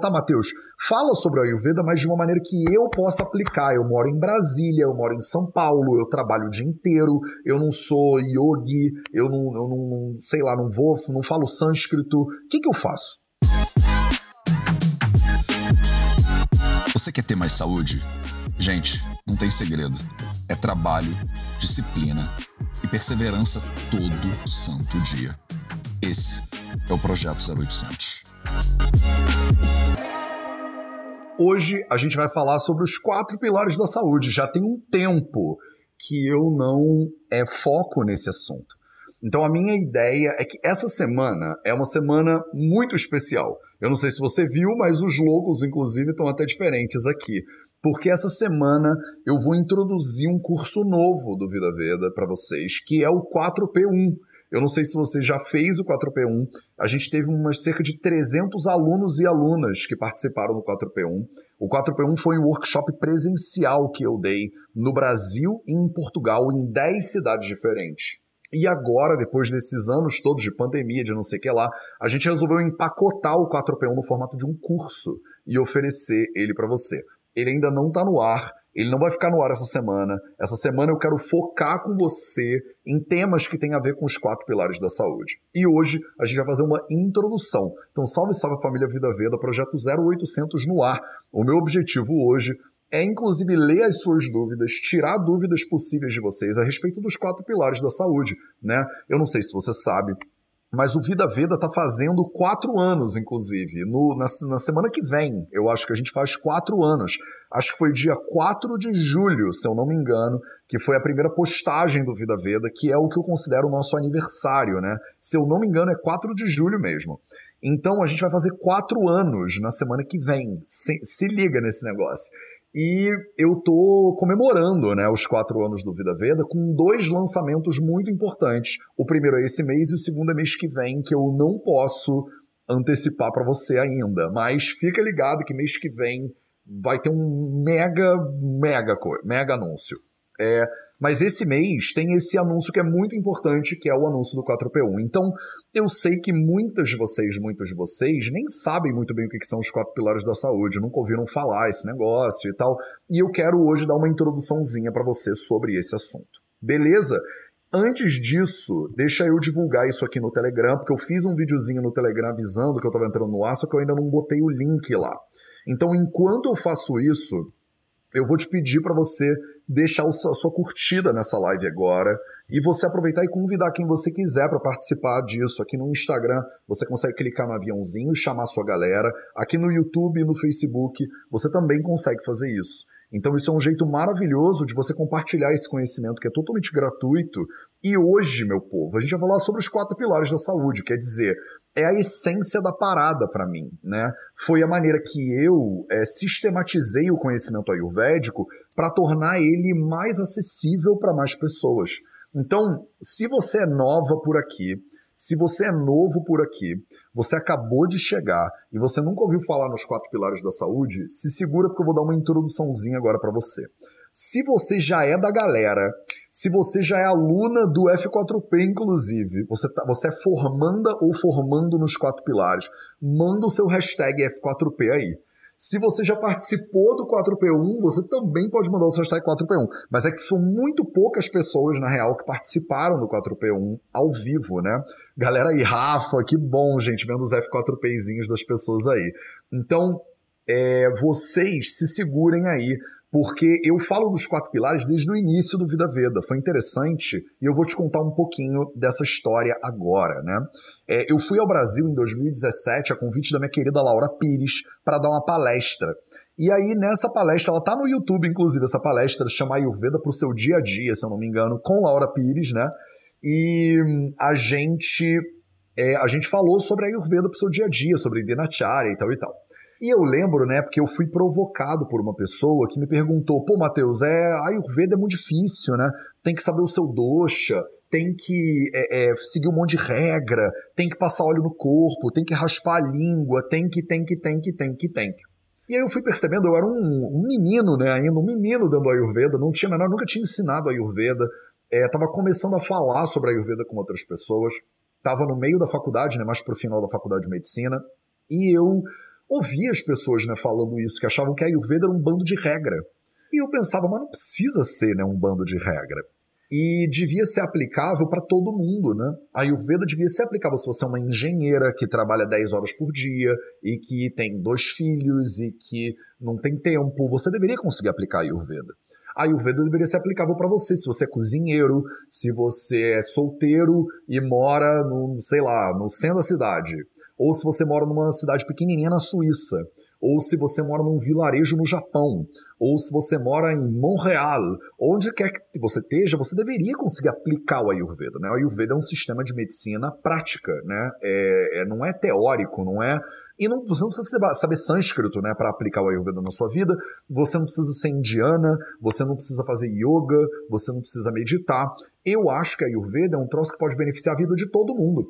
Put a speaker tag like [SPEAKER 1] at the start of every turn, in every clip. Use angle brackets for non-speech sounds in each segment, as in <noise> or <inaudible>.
[SPEAKER 1] Tá, Matheus, fala sobre a Ayurveda, mas de uma maneira que eu possa aplicar. Eu moro em Brasília, eu moro em São Paulo, eu trabalho o dia inteiro, eu não sou yogi, eu não, eu não sei lá, não vou, não falo sânscrito. O que, que eu faço?
[SPEAKER 2] Você quer ter mais saúde? Gente, não tem segredo. É trabalho, disciplina e perseverança todo santo dia. Esse é o Projeto 0800.
[SPEAKER 1] Hoje a gente vai falar sobre os quatro pilares da saúde. Já tem um tempo que eu não é, foco nesse assunto. Então a minha ideia é que essa semana é uma semana muito especial. Eu não sei se você viu, mas os logos, inclusive, estão até diferentes aqui. Porque essa semana eu vou introduzir um curso novo do Vida Veda para vocês, que é o 4P1. Eu não sei se você já fez o 4P1. A gente teve umas cerca de 300 alunos e alunas que participaram do 4P1. O 4P1 foi um workshop presencial que eu dei no Brasil e em Portugal, em 10 cidades diferentes. E agora, depois desses anos todos de pandemia, de não sei o que lá, a gente resolveu empacotar o 4P1 no formato de um curso e oferecer ele para você. Ele ainda não está no ar, ele não vai ficar no ar essa semana. Essa semana eu quero focar com você em temas que têm a ver com os quatro pilares da saúde. E hoje a gente vai fazer uma introdução. Então, salve, salve família Vida Veda, projeto 0800 no ar. O meu objetivo hoje é inclusive ler as suas dúvidas, tirar dúvidas possíveis de vocês a respeito dos quatro pilares da saúde, né? Eu não sei se você sabe, mas o Vida Veda está fazendo quatro anos, inclusive. No, na, na, semana que vem, eu acho que a gente faz quatro anos. Acho que foi dia 4 de julho, se eu não me engano, que foi a primeira postagem do Vida Veda, que é o que eu considero o nosso aniversário, né? Se eu não me engano, é 4 de julho mesmo. Então a gente vai fazer quatro anos na semana que vem. Se, se liga nesse negócio. E eu tô comemorando né, os quatro anos do Vida Veda com dois lançamentos muito importantes. O primeiro é esse mês e o segundo é mês que vem, que eu não posso antecipar para você ainda. Mas fica ligado que mês que vem vai ter um mega, mega, mega anúncio. É, mas esse mês tem esse anúncio que é muito importante, que é o anúncio do 4P1. Então, eu sei que muitas de vocês, muitos de vocês, nem sabem muito bem o que são os quatro pilares da saúde, nunca ouviram falar esse negócio e tal. E eu quero hoje dar uma introduçãozinha para você sobre esse assunto. Beleza? Antes disso, deixa eu divulgar isso aqui no Telegram, porque eu fiz um videozinho no Telegram avisando que eu estava entrando no ar, só que eu ainda não botei o link lá. Então, enquanto eu faço isso, eu vou te pedir para você deixar a sua curtida nessa live agora e você aproveitar e convidar quem você quiser para participar disso. Aqui no Instagram você consegue clicar no aviãozinho e chamar sua galera. Aqui no YouTube e no Facebook você também consegue fazer isso. Então isso é um jeito maravilhoso de você compartilhar esse conhecimento que é totalmente gratuito. E hoje, meu povo, a gente vai falar sobre os quatro pilares da saúde, quer dizer, é a essência da parada para mim, né? Foi a maneira que eu é, sistematizei o conhecimento ayurvédico para tornar ele mais acessível para mais pessoas. Então, se você é nova por aqui, se você é novo por aqui, você acabou de chegar e você nunca ouviu falar nos quatro pilares da saúde, se segura porque eu vou dar uma introduçãozinha agora para você. Se você já é da galera, se você já é aluna do F4P, inclusive, você, tá, você é formanda ou formando nos quatro pilares, manda o seu hashtag F4P aí. Se você já participou do 4P1, você também pode mandar o seu hashtag 4P1. Mas é que são muito poucas pessoas, na real, que participaram do 4P1 ao vivo, né? Galera aí, Rafa, que bom, gente, vendo os F4Pzinhos das pessoas aí. Então, é, vocês se segurem aí porque eu falo dos quatro pilares desde o início do Vida Veda. Foi interessante e eu vou te contar um pouquinho dessa história agora, né? É, eu fui ao Brasil em 2017 a convite da minha querida Laura Pires para dar uma palestra. E aí, nessa palestra, ela tá no YouTube, inclusive, essa palestra chama Ayurveda para o seu dia a dia, se eu não me engano, com Laura Pires, né? E a gente, é, a gente falou sobre a Ayurveda para o seu dia a dia, sobre Dinacharya e tal e tal. E eu lembro, né, porque eu fui provocado por uma pessoa que me perguntou: pô, Matheus, é, Ayurveda é muito difícil, né? Tem que saber o seu dosha, tem que é, é, seguir um monte de regra, tem que passar óleo no corpo, tem que raspar a língua, tem que, tem que, tem que, tem que, tem que. E aí eu fui percebendo, eu era um, um menino, né, ainda um menino dando Ayurveda, não tinha menor, nunca tinha ensinado Ayurveda, estava é, começando a falar sobre Ayurveda com outras pessoas, estava no meio da faculdade, né, mais pro final da faculdade de medicina, e eu ouvia as pessoas né, falando isso, que achavam que a Ayurveda era um bando de regra. E eu pensava, mas não precisa ser né, um bando de regra. E devia ser aplicável para todo mundo, né? A Ayurveda devia ser aplicável se você é uma engenheira que trabalha 10 horas por dia e que tem dois filhos e que não tem tempo. Você deveria conseguir aplicar a Ayurveda. A Ayurveda deveria ser aplicável para você, se você é cozinheiro, se você é solteiro e mora no, sei lá, no centro da cidade, ou se você mora numa cidade pequenininha na Suíça ou se você mora num vilarejo no Japão, ou se você mora em Montreal, onde quer que você esteja, você deveria conseguir aplicar o Ayurveda. Né? O Ayurveda é um sistema de medicina prática, né? É, é, não é teórico, não é. E não, você não precisa saber sânscrito né, para aplicar o Ayurveda na sua vida, você não precisa ser indiana, você não precisa fazer yoga, você não precisa meditar. Eu acho que a Ayurveda é um troço que pode beneficiar a vida de todo mundo.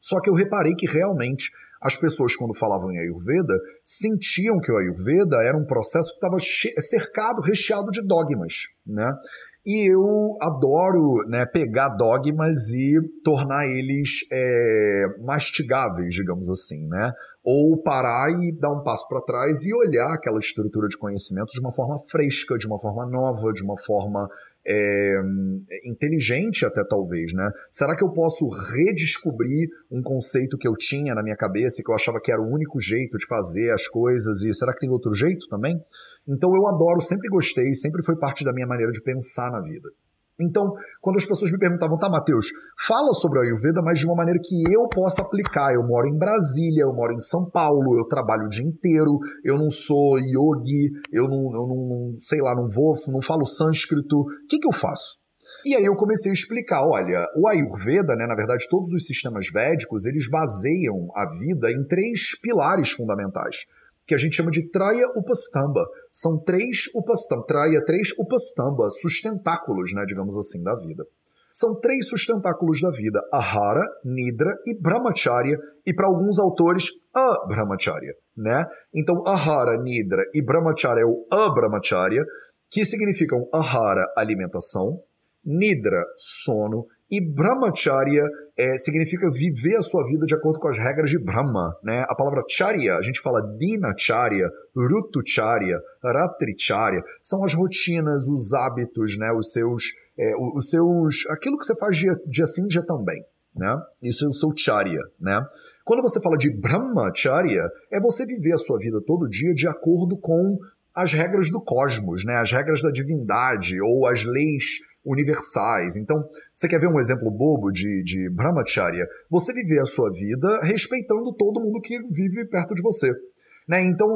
[SPEAKER 1] Só que eu reparei que realmente as pessoas, quando falavam em Ayurveda, sentiam que o Ayurveda era um processo que estava cercado, recheado de dogmas, né? E eu adoro né, pegar dogmas e tornar eles é, mastigáveis, digamos assim, né? Ou parar e dar um passo para trás e olhar aquela estrutura de conhecimento de uma forma fresca, de uma forma nova, de uma forma é, inteligente até talvez, né? Será que eu posso redescobrir um conceito que eu tinha na minha cabeça e que eu achava que era o único jeito de fazer as coisas e será que tem outro jeito também? Então eu adoro, sempre gostei, sempre foi parte da minha maneira de pensar na vida. Então, quando as pessoas me perguntavam, tá, Matheus, fala sobre a Ayurveda, mas de uma maneira que eu possa aplicar. Eu moro em Brasília, eu moro em São Paulo, eu trabalho o dia inteiro, eu não sou yogi, eu não, eu não sei lá, não vou, não falo sânscrito. O que, que eu faço? E aí eu comecei a explicar, olha, o Ayurveda, né, na verdade, todos os sistemas védicos, eles baseiam a vida em três pilares fundamentais que a gente chama de Traya Upastamba. São três Upastamba, Traya, três Upastamba, sustentáculos, né, digamos assim, da vida. São três sustentáculos da vida: Ahara, Nidra e Brahmacharya, e para alguns autores, a Brahmacharya, né? Então, Ahara, Nidra e Brahmacharya é o Abrahmacharya, que significam Ahara, alimentação, Nidra, sono, e Brahmacharya é, significa viver a sua vida de acordo com as regras de Brahma. Né? A palavra charya, a gente fala dinacharya, rutucharya, ratricharya, são as rotinas, os hábitos, né? os seus, é, os seus, aquilo que você faz dia, dia sim, dia também. Né? Isso é o seu charya. Né? Quando você fala de Brahmacharya, é você viver a sua vida todo dia de acordo com as regras do cosmos, né? as regras da divindade ou as leis universais. Então, você quer ver um exemplo bobo de, de brahmacharya? Você viver a sua vida respeitando todo mundo que vive perto de você. Né? Então,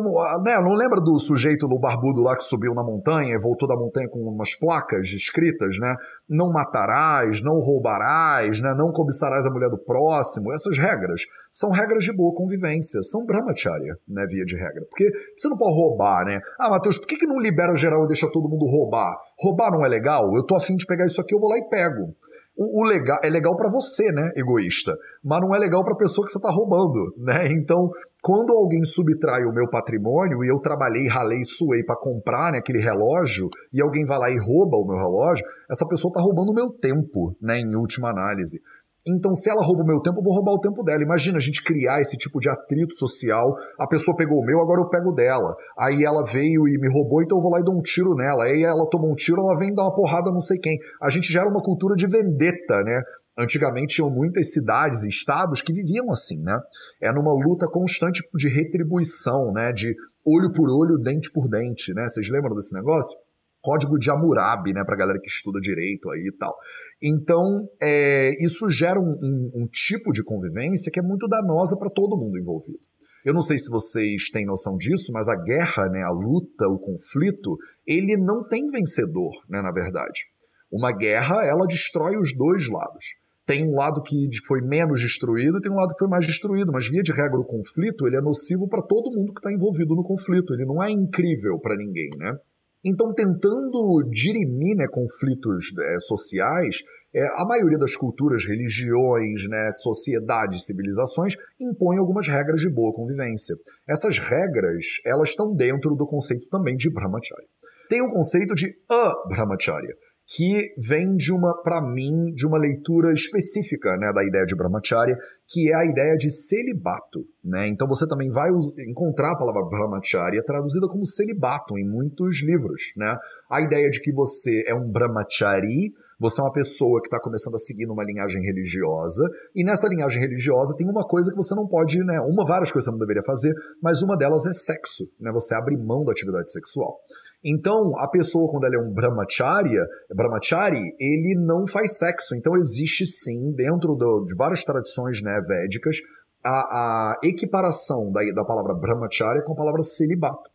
[SPEAKER 1] né, não lembra do sujeito no barbudo lá que subiu na montanha e voltou da montanha com umas placas escritas, né? Não matarás, não roubarás, né? não cobiçarás a mulher do próximo. Essas regras são regras de boa convivência, são brahmacharya, né, via de regra. Porque você não pode roubar, né? Ah, Matheus, por que, que não libera geral e deixa todo mundo roubar? Roubar não é legal? Eu tô afim de pegar isso aqui, eu vou lá e pego. O, o legal é legal para você, né, egoísta, mas não é legal para a pessoa que você está roubando, né? Então, quando alguém subtrai o meu patrimônio e eu trabalhei, ralei, suei para comprar né, aquele relógio e alguém vai lá e rouba o meu relógio, essa pessoa está roubando o meu tempo, né, em última análise. Então, se ela rouba o meu tempo, eu vou roubar o tempo dela. Imagina a gente criar esse tipo de atrito social. A pessoa pegou o meu, agora eu pego dela. Aí ela veio e me roubou, então eu vou lá e dou um tiro nela. Aí ela tomou um tiro, ela vem dar uma porrada não sei quem. A gente gera uma cultura de vendetta, né? Antigamente tinham muitas cidades e estados que viviam assim, né? É numa luta constante de retribuição, né? De olho por olho, dente por dente, né? Vocês lembram desse negócio? Código de Hammurabi, né, para galera que estuda direito aí e tal. Então, é, isso gera um, um, um tipo de convivência que é muito danosa para todo mundo envolvido. Eu não sei se vocês têm noção disso, mas a guerra, né, a luta, o conflito, ele não tem vencedor, né, na verdade. Uma guerra, ela destrói os dois lados. Tem um lado que foi menos destruído e tem um lado que foi mais destruído, mas via de regra o conflito, ele é nocivo para todo mundo que está envolvido no conflito, ele não é incrível para ninguém, né? Então, tentando dirimir né, conflitos é, sociais, é, a maioria das culturas, religiões, né, sociedades, civilizações impõem algumas regras de boa convivência. Essas regras, elas estão dentro do conceito também de brahmacharya. Tem o conceito de a brahmacharya, que vem de uma, para mim, de uma leitura específica, né, da ideia de brahmacharya, que é a ideia de celibato, né? Então você também vai encontrar a palavra brahmacharya traduzida como celibato em muitos livros, né? A ideia de que você é um brahmachari, você é uma pessoa que está começando a seguir numa linhagem religiosa, e nessa linhagem religiosa tem uma coisa que você não pode, né? Uma, várias coisas que você não deveria fazer, mas uma delas é sexo, né? Você abre mão da atividade sexual. Então, a pessoa, quando ela é um brahmacharya, brahmachari, ele não faz sexo. Então, existe sim, dentro do, de várias tradições né, védicas, a, a equiparação da, da palavra brahmacharya com a palavra celibato.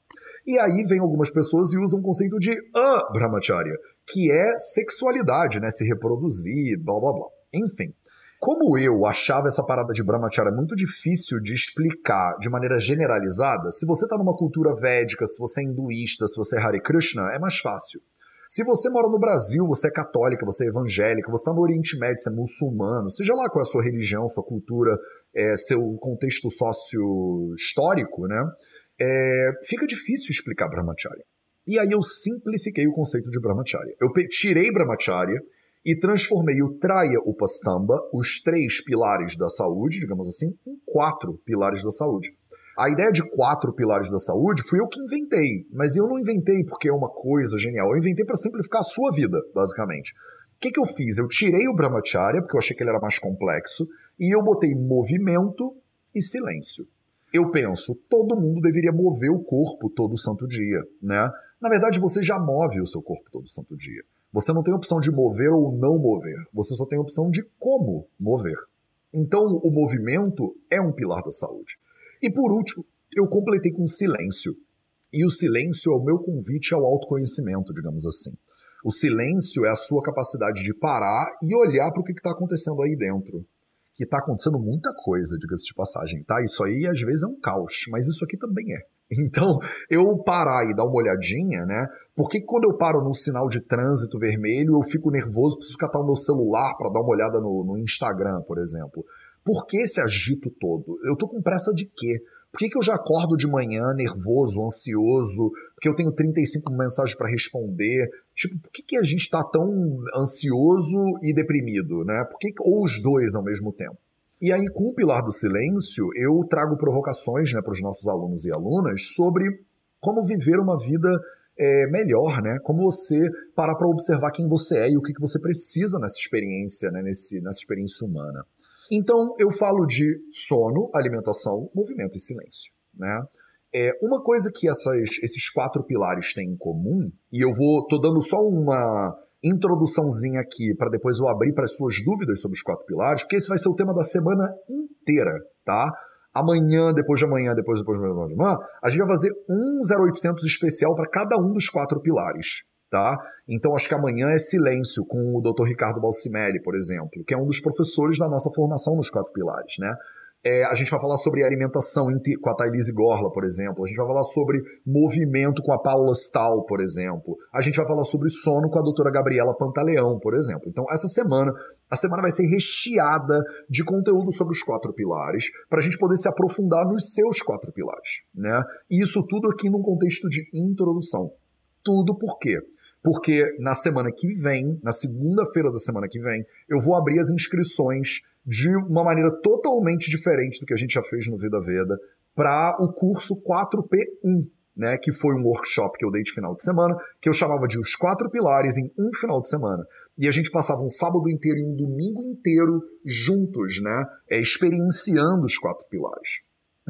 [SPEAKER 1] E aí vem algumas pessoas e usam o conceito de a brahmacharya, que é sexualidade, né? Se reproduzir, blá blá blá. Enfim. Como eu achava essa parada de brahmacharya muito difícil de explicar de maneira generalizada, se você está numa cultura védica, se você é hinduísta, se você é Hare Krishna, é mais fácil. Se você mora no Brasil, você é católica, você é evangélica, você está no Oriente Médio, você é muçulmano, seja lá qual é a sua religião, sua cultura, é, seu contexto sócio-histórico, né? É, fica difícil explicar Brahmacharya. E aí eu simplifiquei o conceito de Brahmacharya. Eu tirei Brahmacharya e transformei o Traya Upastamba, os três pilares da saúde, digamos assim, em quatro pilares da saúde. A ideia de quatro pilares da saúde fui eu que inventei, mas eu não inventei porque é uma coisa genial, eu inventei para simplificar a sua vida, basicamente. O que, que eu fiz? Eu tirei o Brahmacharya, porque eu achei que ele era mais complexo, e eu botei movimento e silêncio. Eu penso, todo mundo deveria mover o corpo todo santo dia, né? Na verdade, você já move o seu corpo todo santo dia. Você não tem opção de mover ou não mover, você só tem opção de como mover. Então, o movimento é um pilar da saúde. E por último, eu completei com silêncio. E o silêncio é o meu convite ao autoconhecimento, digamos assim. O silêncio é a sua capacidade de parar e olhar para o que está acontecendo aí dentro. Que está acontecendo muita coisa, diga-se de passagem, tá? Isso aí às vezes é um caos, mas isso aqui também é. Então, eu parar e dar uma olhadinha, né? Por que quando eu paro num sinal de trânsito vermelho eu fico nervoso, preciso catar o meu celular para dar uma olhada no, no, Instagram, por exemplo? Por que esse agito todo? Eu tô com pressa de quê? Por que, que eu já acordo de manhã nervoso, ansioso? Porque eu tenho 35 mensagens para responder? Tipo, por que, que a gente tá tão ansioso e deprimido, né? Por que, ou os dois ao mesmo tempo? E aí, com o Pilar do Silêncio, eu trago provocações né, para os nossos alunos e alunas sobre como viver uma vida é, melhor, né? Como você parar para observar quem você é e o que, que você precisa nessa experiência, né? Nesse, nessa experiência humana. Então, eu falo de sono, alimentação, movimento e silêncio, né? É, uma coisa que essas, esses quatro pilares têm em comum, e eu vou, tô dando só uma introduçãozinha aqui para depois eu abrir para as suas dúvidas sobre os quatro pilares, porque esse vai ser o tema da semana inteira, tá? Amanhã, depois de amanhã, depois depois de amanhã, a gente vai fazer um 0800 especial para cada um dos quatro pilares, tá? Então acho que amanhã é silêncio com o Dr. Ricardo Balsimelli, por exemplo, que é um dos professores da nossa formação nos quatro pilares, né? É, a gente vai falar sobre alimentação com a Thailise Gorla, por exemplo. A gente vai falar sobre movimento com a Paula Stahl, por exemplo. A gente vai falar sobre sono com a doutora Gabriela Pantaleão, por exemplo. Então, essa semana, a semana vai ser recheada de conteúdo sobre os quatro pilares, para a gente poder se aprofundar nos seus quatro pilares. Né? E isso tudo aqui num contexto de introdução. Tudo por quê? Porque na semana que vem, na segunda-feira da semana que vem, eu vou abrir as inscrições de uma maneira totalmente diferente do que a gente já fez no Vida Veda para o curso 4P1, né, que foi um workshop que eu dei de final de semana, que eu chamava de os quatro pilares em um final de semana. E a gente passava um sábado inteiro e um domingo inteiro juntos, né, é, experienciando os quatro pilares.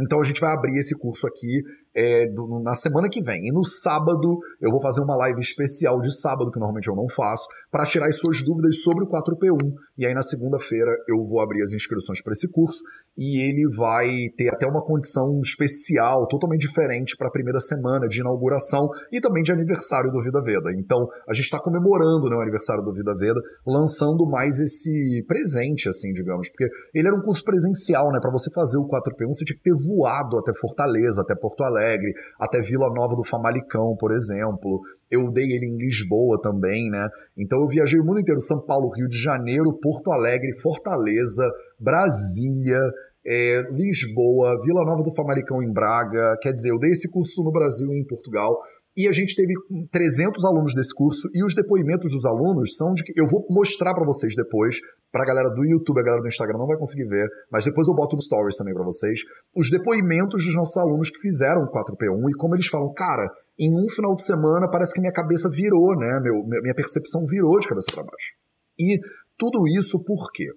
[SPEAKER 1] Então a gente vai abrir esse curso aqui é, do, na semana que vem. E no sábado eu vou fazer uma live especial de sábado, que normalmente eu não faço, para tirar as suas dúvidas sobre o 4P1. E aí na segunda-feira eu vou abrir as inscrições para esse curso e ele vai ter até uma condição especial, totalmente diferente para a primeira semana de inauguração e também de aniversário do Vida Veda. Então a gente está comemorando né, o aniversário do Vida Veda, lançando mais esse presente, assim, digamos, porque ele era um curso presencial, né? Para você fazer o 4P1 você tinha que ter voado até Fortaleza, até Porto Alegre até Vila Nova do Famalicão, por exemplo. Eu dei ele em Lisboa também, né? Então eu viajei o mundo inteiro: São Paulo, Rio de Janeiro, Porto Alegre, Fortaleza, Brasília. É, Lisboa, Vila Nova do Famalicão em Braga, quer dizer, eu dei esse curso no Brasil e em Portugal, E a gente teve 300 alunos desse curso e os depoimentos dos alunos são de que eu vou mostrar para vocês depois, para a galera do YouTube, a galera do Instagram não vai conseguir ver, mas depois eu boto no stories também para vocês, os depoimentos dos nossos alunos que fizeram o 4P1 e como eles falam, cara, em um final de semana parece que minha cabeça virou, né? Meu, minha percepção virou de cabeça para baixo. E tudo isso por quê?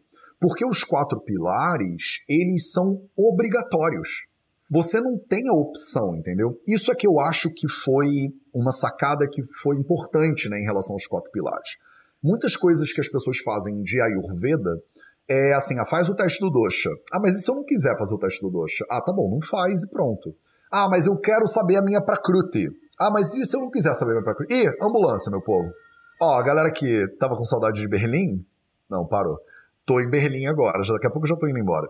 [SPEAKER 1] Porque os quatro pilares, eles são obrigatórios. Você não tem a opção, entendeu? Isso é que eu acho que foi uma sacada que foi importante né, em relação aos quatro pilares. Muitas coisas que as pessoas fazem de Ayurveda é assim, ah, faz o teste do dosha. Ah, mas e se eu não quiser fazer o teste do dosha? Ah, tá bom, não faz e pronto. Ah, mas eu quero saber a minha prakruti. Ah, mas e se eu não quiser saber a minha prakruti? Ih, ambulância, meu povo. Ó, a galera que tava com saudade de Berlim, não, parou. Tô em Berlim agora, já daqui a pouco já tô indo embora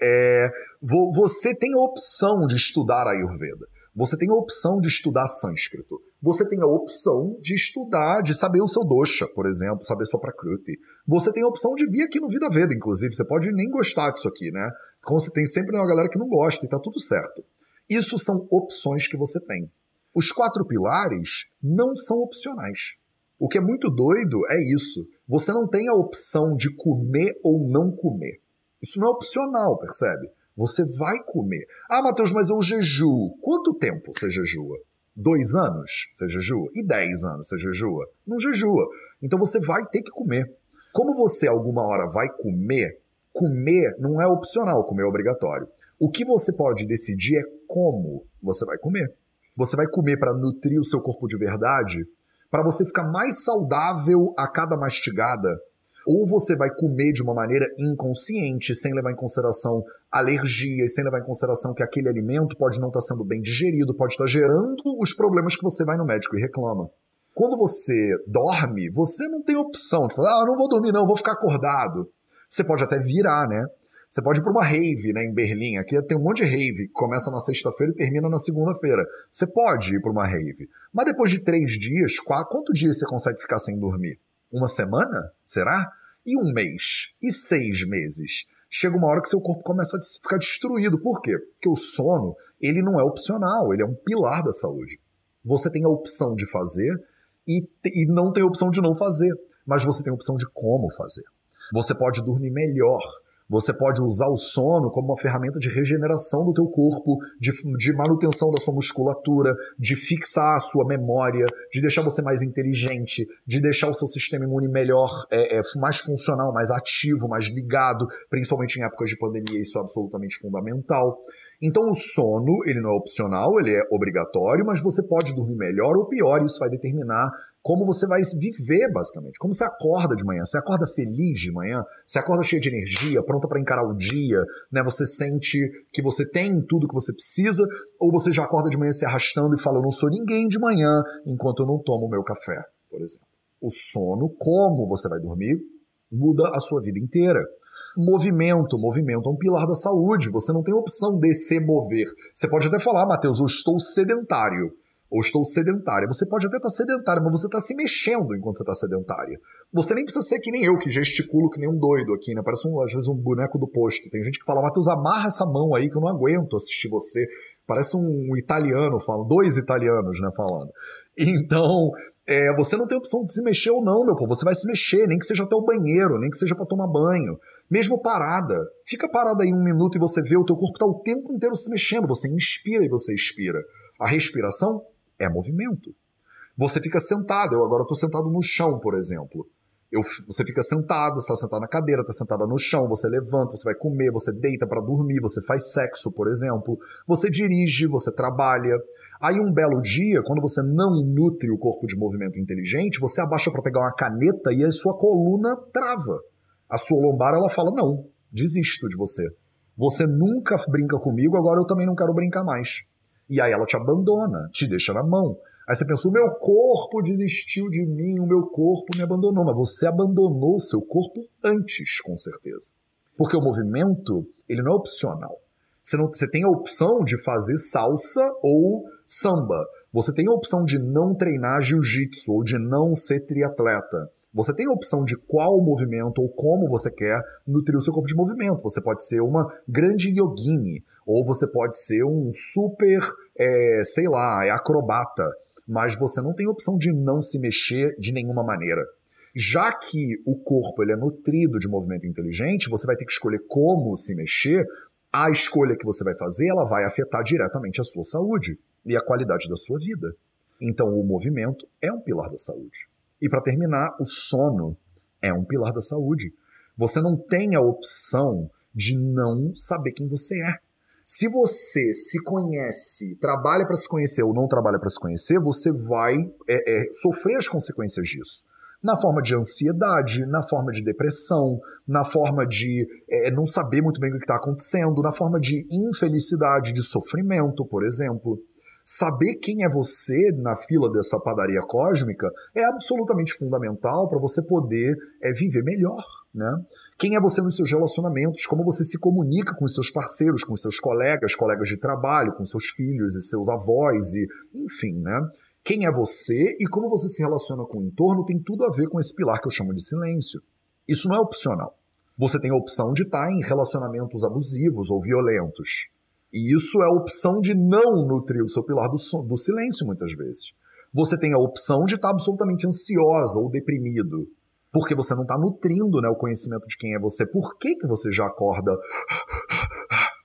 [SPEAKER 1] é, você tem a opção de estudar Ayurveda. Você tem a opção de estudar sânscrito. Você tem a opção de estudar, de saber o seu dosha, por exemplo, saber sua prakruti. Você tem a opção de vir aqui no Vida Veda, inclusive. Você pode nem gostar disso aqui, né? Como você tem sempre uma galera que não gosta e tá tudo certo. Isso são opções que você tem. Os quatro pilares não são opcionais. O que é muito doido é isso. Você não tem a opção de comer ou não comer. Isso não é opcional, percebe? Você vai comer. Ah, Matheus, mas eu jejuo. Quanto tempo você jejua? Dois anos você jejua? E dez anos você jejua? Não jejua. Então você vai ter que comer. Como você alguma hora vai comer, comer não é opcional, comer é obrigatório. O que você pode decidir é como você vai comer. Você vai comer para nutrir o seu corpo de verdade, para você ficar mais saudável a cada mastigada, ou você vai comer de uma maneira inconsciente, sem levar em consideração alergias, sem levar em consideração que aquele alimento pode não estar sendo bem digerido, pode estar gerando os problemas que você vai no médico e reclama. Quando você dorme, você não tem opção falar, ah, não vou dormir não, vou ficar acordado. Você pode até virar, né? Você pode ir para uma rave, né, em Berlim. Aqui tem um monte de rave que começa na sexta-feira e termina na segunda-feira. Você pode ir para uma rave. Mas depois de três dias, quatro, quanto dias você consegue ficar sem dormir? Uma semana? Será? E um mês? E seis meses? Chega uma hora que seu corpo começa a ficar destruído. Por quê? Porque o sono, ele não é opcional, ele é um pilar da saúde. Você tem a opção de fazer e, e não tem a opção de não fazer, mas você tem a opção de como fazer. Você pode dormir melhor, você pode usar o sono como uma ferramenta de regeneração do teu corpo, de, de manutenção da sua musculatura, de fixar a sua memória, de deixar você mais inteligente, de deixar o seu sistema imune melhor, é, é, mais funcional, mais ativo, mais ligado, principalmente em épocas de pandemia, isso é absolutamente fundamental. Então o sono, ele não é opcional, ele é obrigatório, mas você pode dormir melhor ou pior, isso vai determinar como você vai viver, basicamente. Como você acorda de manhã. Você acorda feliz de manhã, você acorda cheio de energia, pronta para encarar o dia, né? Você sente que você tem tudo que você precisa, ou você já acorda de manhã se arrastando e fala: Eu não sou ninguém de manhã enquanto eu não tomo meu café, por exemplo. O sono, como você vai dormir, muda a sua vida inteira. Movimento, movimento é um pilar da saúde. Você não tem opção de se mover. Você pode até falar, Matheus, eu estou sedentário ou estou sedentária. Você pode até estar sedentária, mas você está se mexendo enquanto você está sedentária. Você nem precisa ser que nem eu, que gesticulo que nem um doido aqui, né? Parece um, às vezes um boneco do posto. Tem gente que fala, Matheus, amarra essa mão aí que eu não aguento assistir você. Parece um italiano falando, dois italianos, né, falando. Então, é, você não tem opção de se mexer ou não, meu povo. Você vai se mexer, nem que seja até o banheiro, nem que seja para tomar banho. Mesmo parada. Fica parada aí um minuto e você vê o teu corpo tá o tempo inteiro se mexendo. Você inspira e você expira. A respiração é movimento. Você fica sentado, eu agora estou sentado no chão, por exemplo. Eu, você fica sentado, está sentado na cadeira, está sentada no chão, você levanta, você vai comer, você deita para dormir, você faz sexo, por exemplo. Você dirige, você trabalha. Aí um belo dia, quando você não nutre o corpo de movimento inteligente, você abaixa para pegar uma caneta e a sua coluna trava. A sua lombar ela fala: "Não, desisto de você. Você nunca brinca comigo, agora eu também não quero brincar mais". E aí ela te abandona, te deixa na mão. Aí você pensa, o meu corpo desistiu de mim, o meu corpo me abandonou. Mas você abandonou o seu corpo antes, com certeza. Porque o movimento, ele não é opcional. Você, não, você tem a opção de fazer salsa ou samba. Você tem a opção de não treinar jiu-jitsu ou de não ser triatleta. Você tem a opção de qual movimento ou como você quer nutrir o seu corpo de movimento. Você pode ser uma grande yogini, ou você pode ser um super, é, sei lá, acrobata. mas você não tem opção de não se mexer de nenhuma maneira. Já que o corpo ele é nutrido de movimento inteligente, você vai ter que escolher como se mexer. A escolha que você vai fazer, ela vai afetar diretamente a sua saúde e a qualidade da sua vida. Então, o movimento é um pilar da saúde. E para terminar, o sono é um pilar da saúde. Você não tem a opção de não saber quem você é. Se você se conhece, trabalha para se conhecer ou não trabalha para se conhecer, você vai é, é, sofrer as consequências disso. Na forma de ansiedade, na forma de depressão, na forma de é, não saber muito bem o que está acontecendo, na forma de infelicidade, de sofrimento, por exemplo. Saber quem é você na fila dessa padaria cósmica é absolutamente fundamental para você poder é, viver melhor, né? Quem é você nos seus relacionamentos, como você se comunica com os seus parceiros, com os seus colegas, colegas de trabalho, com seus filhos e seus avós e, enfim, né? Quem é você e como você se relaciona com o entorno tem tudo a ver com esse pilar que eu chamo de silêncio. Isso não é opcional. Você tem a opção de estar em relacionamentos abusivos ou violentos. E isso é a opção de não nutrir o seu pilar do, do silêncio, muitas vezes. Você tem a opção de estar absolutamente ansiosa ou deprimido, porque você não está nutrindo né, o conhecimento de quem é você. Por que, que você já acorda,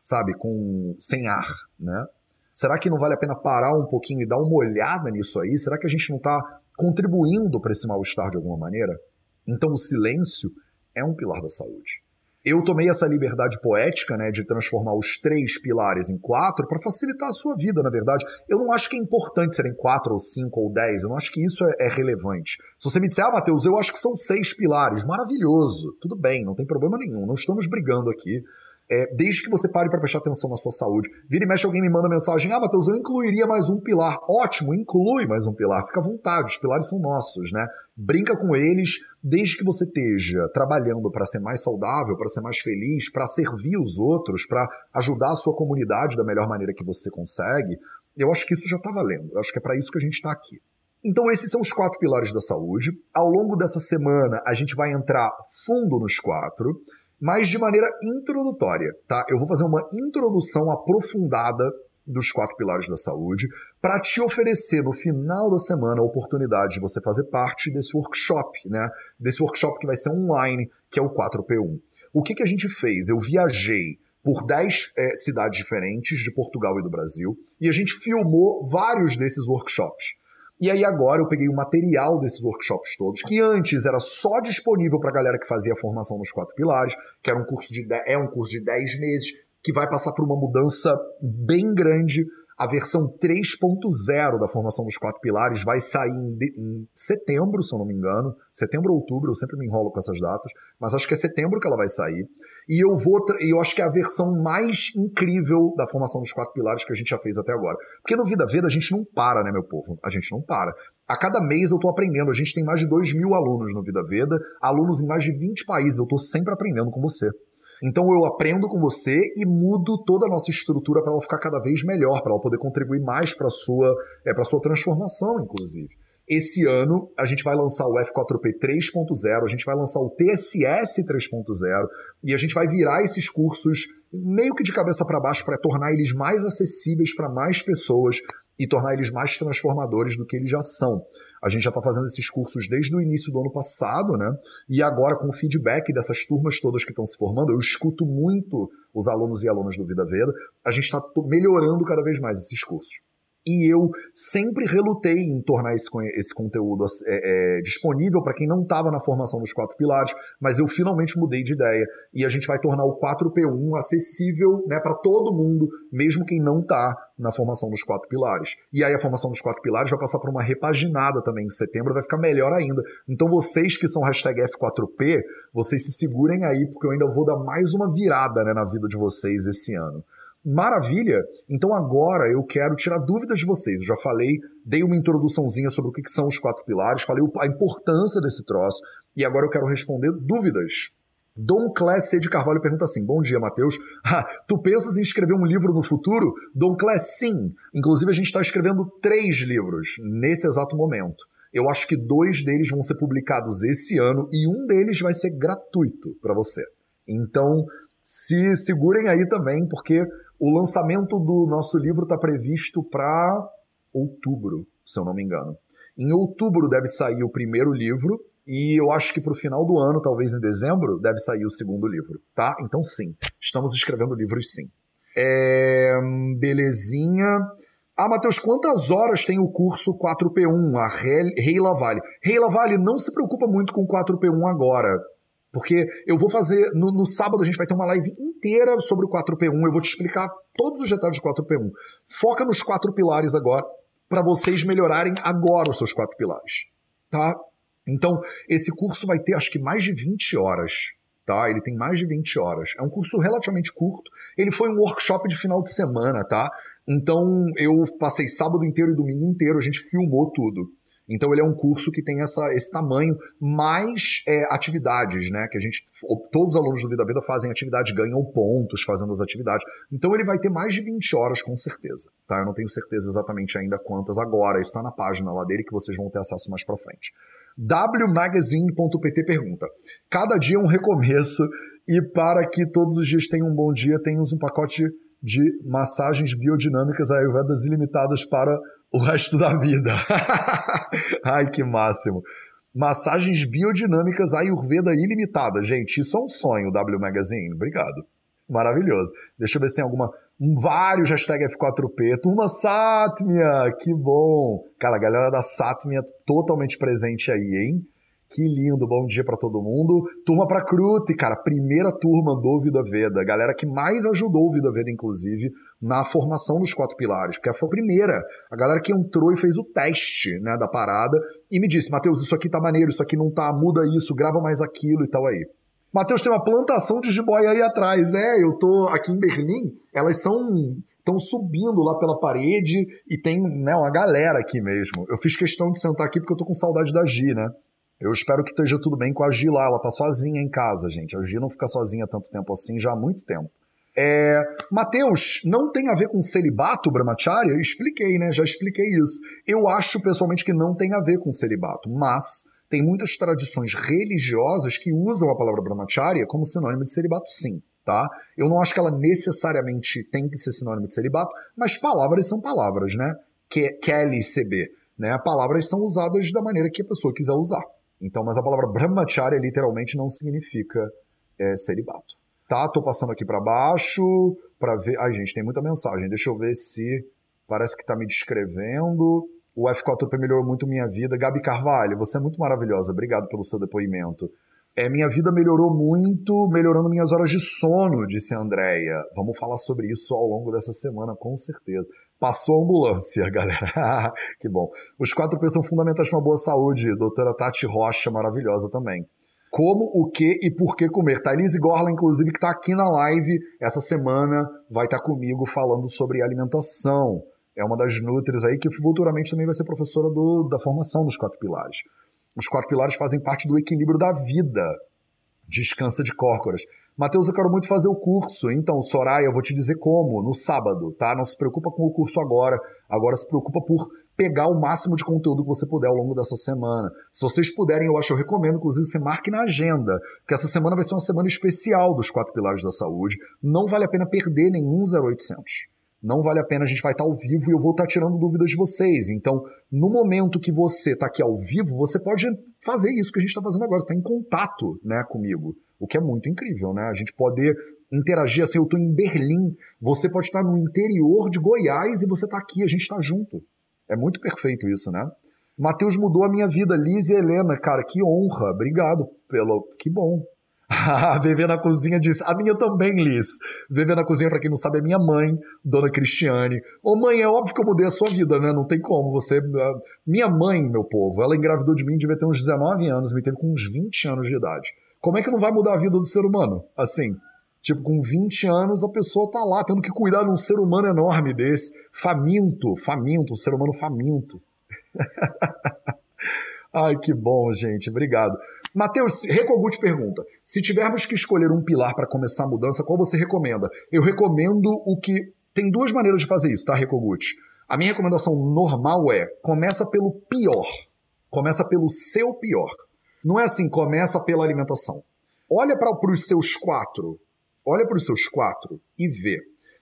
[SPEAKER 1] sabe, com sem ar, né? Será que não vale a pena parar um pouquinho e dar uma olhada nisso aí? Será que a gente não está contribuindo para esse mal-estar de alguma maneira? Então o silêncio é um pilar da saúde. Eu tomei essa liberdade poética, né, de transformar os três pilares em quatro para facilitar a sua vida, na verdade. Eu não acho que é importante serem quatro ou cinco ou dez, eu não acho que isso é, é relevante. Se você me disser, ah, Matheus, eu acho que são seis pilares, maravilhoso, tudo bem, não tem problema nenhum, não estamos brigando aqui. É, desde que você pare para prestar atenção na sua saúde. Vira e mexe, alguém me manda mensagem: Ah, Matheus, eu incluiria mais um pilar. Ótimo, inclui mais um pilar. Fica à vontade, os pilares são nossos, né? Brinca com eles, desde que você esteja trabalhando para ser mais saudável, para ser mais feliz, para servir os outros, para ajudar a sua comunidade da melhor maneira que você consegue. Eu acho que isso já está valendo. Eu acho que é para isso que a gente está aqui. Então, esses são os quatro pilares da saúde. Ao longo dessa semana, a gente vai entrar fundo nos quatro mas de maneira introdutória, tá? Eu vou fazer uma introdução aprofundada dos quatro pilares da saúde para te oferecer no final da semana a oportunidade de você fazer parte desse workshop, né? Desse workshop que vai ser online, que é o 4P1. O que, que a gente fez? Eu viajei por 10 é, cidades diferentes de Portugal e do Brasil e a gente filmou vários desses workshops. E aí agora eu peguei o material desses workshops todos, que antes era só disponível para a galera que fazia a formação nos quatro pilares, que era um curso de é um curso de 10 meses, que vai passar por uma mudança bem grande a versão 3.0 da formação dos quatro pilares vai sair em, em, setembro, se eu não me engano. Setembro ou outubro, eu sempre me enrolo com essas datas, mas acho que é setembro que ela vai sair. E eu vou, eu acho que é a versão mais incrível da formação dos quatro pilares que a gente já fez até agora. Porque no Vida Veda a gente não para, né, meu povo? A gente não para. A cada mês eu tô aprendendo. A gente tem mais de 2 mil alunos no Vida Veda, alunos em mais de 20 países. Eu tô sempre aprendendo com você. Então eu aprendo com você e mudo toda a nossa estrutura para ela ficar cada vez melhor, para ela poder contribuir mais para sua é, para sua transformação, inclusive. Esse ano a gente vai lançar o F4P 3.0, a gente vai lançar o TSS 3.0 e a gente vai virar esses cursos meio que de cabeça para baixo para tornar eles mais acessíveis para mais pessoas e tornar eles mais transformadores do que eles já são. A gente já está fazendo esses cursos desde o início do ano passado, né? E agora, com o feedback dessas turmas todas que estão se formando, eu escuto muito os alunos e alunas do Vida Veda, a gente está melhorando cada vez mais esses cursos. E eu sempre relutei em tornar esse, esse conteúdo é, é, disponível para quem não estava na formação dos quatro pilares, mas eu finalmente mudei de ideia. E a gente vai tornar o 4P1 acessível né, para todo mundo, mesmo quem não está na formação dos quatro pilares. E aí a formação dos quatro pilares vai passar por uma repaginada também em setembro, vai ficar melhor ainda. Então vocês que são hashtag F4P, vocês se segurem aí, porque eu ainda vou dar mais uma virada né, na vida de vocês esse ano. Maravilha! Então agora eu quero tirar dúvidas de vocês. Eu já falei, dei uma introduçãozinha sobre o que são os quatro pilares, falei a importância desse troço, e agora eu quero responder dúvidas. Dom Clécio de Carvalho pergunta assim: Bom dia, Matheus. <laughs> Tu pensas em escrever um livro no futuro? Dom Clécio, sim. Inclusive, a gente está escrevendo três livros nesse exato momento. Eu acho que dois deles vão ser publicados esse ano e um deles vai ser gratuito para você. Então, se segurem aí também, porque o lançamento do nosso livro está previsto para outubro. se eu não me engano. Em outubro deve sair o primeiro livro, e eu acho que para o final do ano, talvez em dezembro, deve sair o segundo livro, tá? Então sim, estamos escrevendo livros sim. É... Belezinha. Ah, Matheus, quantas horas tem o curso 4P1, a Rei Lavalle? Rei Lavalle, não se preocupa muito com 4P1 agora. Porque eu vou fazer. No, no, sábado a gente vai ter uma live inteira sobre o 4P1. Eu vou te explicar todos os detalhes do 4P1. Foca nos quatro pilares agora, para vocês melhorarem agora os seus quatro pilares. Tá? Então, esse curso vai ter acho que mais de 20 horas. Tá? Ele tem mais de 20 horas. É um curso relativamente curto. Ele foi um workshop de final de semana, tá? Então, eu passei sábado inteiro e domingo inteiro, a gente filmou tudo. Então ele é um curso que tem essa, esse tamanho, mais é, atividades, né? Que a gente. Todos os alunos do Vida Vida fazem atividade, ganham pontos fazendo as atividades. Então ele vai ter mais de 20 horas, com certeza. Tá? Eu não tenho certeza exatamente ainda quantas agora. Isso está na página lá dele que vocês vão ter acesso mais para frente. wmagazine.pt pergunta: Cada dia é um recomeço, e para que todos os dias tenham um bom dia, temos um pacote de massagens biodinâmicas ayurvedas ilimitadas para o resto da vida. <laughs> Ai, que máximo. Massagens biodinâmicas Ayurveda ilimitada. Gente, isso é um sonho, W Magazine. Obrigado. Maravilhoso. Deixa eu ver se tem alguma. Vários hashtag F4P. Turma Satmia, que bom. Cara, a galera da Satmia totalmente presente aí, hein? Que lindo, bom dia para todo mundo. Turma para Crute, cara, primeira turma do Vida Veda. Galera que mais ajudou o Vida Veda, inclusive, na formação dos quatro pilares, porque foi a primeira. A galera que entrou e fez o teste, né, da parada e me disse, Matheus, isso aqui tá maneiro, isso aqui não tá, muda isso, grava mais aquilo e tal aí. Matheus, tem uma plantação de jiboia aí atrás. É, eu tô aqui em Berlim, elas são estão subindo lá pela parede e tem né, uma galera aqui mesmo. Eu fiz questão de sentar aqui porque eu tô com saudade da Gi, né? Eu espero que esteja tudo bem com a Gi lá. Ela tá sozinha em casa, gente. A Gi não fica sozinha tanto tempo assim, já há muito tempo. É, Mateus, não tem a ver com celibato, brahmacharya? Expliquei, né? Já expliquei isso. Eu acho pessoalmente que não tem a ver com celibato, mas tem muitas tradições religiosas que usam a palavra brahmacharya como sinônimo de celibato, sim. Tá? Eu não acho que ela necessariamente tem que ser sinônimo de celibato, mas palavras são palavras, né? Que, Kelly CB. Né? Palavras são usadas da maneira que a pessoa quiser usar. Então, mas a palavra brahmacharya literalmente não significa é, celibato. Tá, tô passando aqui para baixo para ver. Ai, gente, tem muita mensagem. Deixa eu ver se parece que tá me descrevendo. O F4P melhorou muito minha vida. Gabi Carvalho, você é muito maravilhosa. Obrigado pelo seu depoimento. É, minha vida melhorou muito, melhorando minhas horas de sono, disse a Andrea. Vamos falar sobre isso ao longo dessa semana, com certeza. Passou a ambulância, <laughs> galera. <laughs> que bom. Os quatro P são fundamentais para uma boa saúde. Doutora Tati Rocha, maravilhosa também. Como, o que e por que comer. Thailise Gorla, inclusive, que está aqui na live essa semana, vai estar tá comigo falando sobre alimentação. É uma das nutris aí que futuramente também vai ser professora do, da formação dos quatro pilares. Os quatro pilares fazem parte do equilíbrio da vida. Descansa de córcoras. Matheus, eu quero muito fazer o curso. Então, Soraya, eu vou te dizer como, no sábado, tá? Não se preocupa com o curso agora. Agora se preocupa por pegar o máximo de conteúdo que você puder ao longo dessa semana. Se vocês puderem, eu acho, eu recomendo, inclusive, você marque na agenda, porque essa semana vai ser uma semana especial dos quatro pilares da saúde. Não vale a pena perder nenhum 0800 não vale a pena, a gente vai estar ao vivo e eu vou estar tirando dúvidas de vocês. Então, no momento que você está aqui ao vivo, você pode fazer isso que a gente está fazendo agora, você está em contato né, comigo, o que é muito incrível, né? A gente poder interagir assim, eu estou em Berlim, você pode estar no interior de Goiás e você está aqui, a gente está junto. É muito perfeito isso, né? Matheus mudou a minha vida, Liz e Helena, cara, que honra, obrigado pelo, que bom, <laughs> a na Cozinha disse, a minha também, Liz. Viver na Cozinha, para quem não sabe, é minha mãe, Dona Cristiane. Ô mãe, é óbvio que eu mudei a sua vida, né? Não tem como. Você. Ah, minha mãe, meu povo, ela engravidou de mim, devia ter uns 19 anos, me teve com uns 20 anos de idade. Como é que não vai mudar a vida do ser humano? Assim. Tipo, com 20 anos a pessoa tá lá, tendo que cuidar de um ser humano enorme desse. Faminto, faminto, um ser humano faminto. <laughs> Ai, que bom, gente. Obrigado. Matheus, Recogut pergunta: se tivermos que escolher um pilar para começar a mudança, qual você recomenda? Eu recomendo o que. Tem duas maneiras de fazer isso, tá, Recogut? A minha recomendação normal é: começa pelo pior. Começa pelo seu pior. Não é assim, começa pela alimentação. Olha para os seus quatro. Olha para os seus quatro e vê.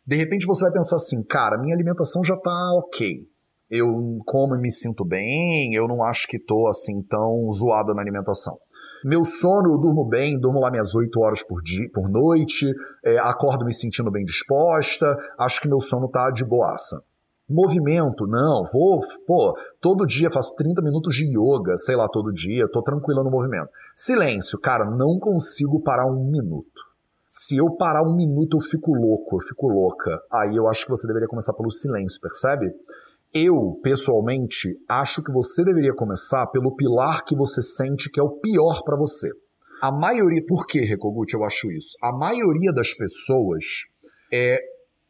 [SPEAKER 1] De repente você vai pensar assim, cara, minha alimentação já tá ok. Eu como e me sinto bem, eu não acho que tô assim tão zoada na alimentação. Meu sono, eu durmo bem, durmo lá minhas 8 horas por, dia, por noite, é, acordo me sentindo bem disposta, acho que meu sono tá de boaça. Movimento, não, vou, pô, todo dia faço 30 minutos de yoga, sei lá, todo dia, tô tranquila no movimento. Silêncio, cara, não consigo parar um minuto. Se eu parar um minuto, eu fico louco, eu fico louca. Aí eu acho que você deveria começar pelo silêncio, percebe? Eu, pessoalmente, acho que você deveria começar pelo pilar que você sente que é o pior para você. A maioria, por que, Rekoguchi, eu acho isso? A maioria das pessoas é,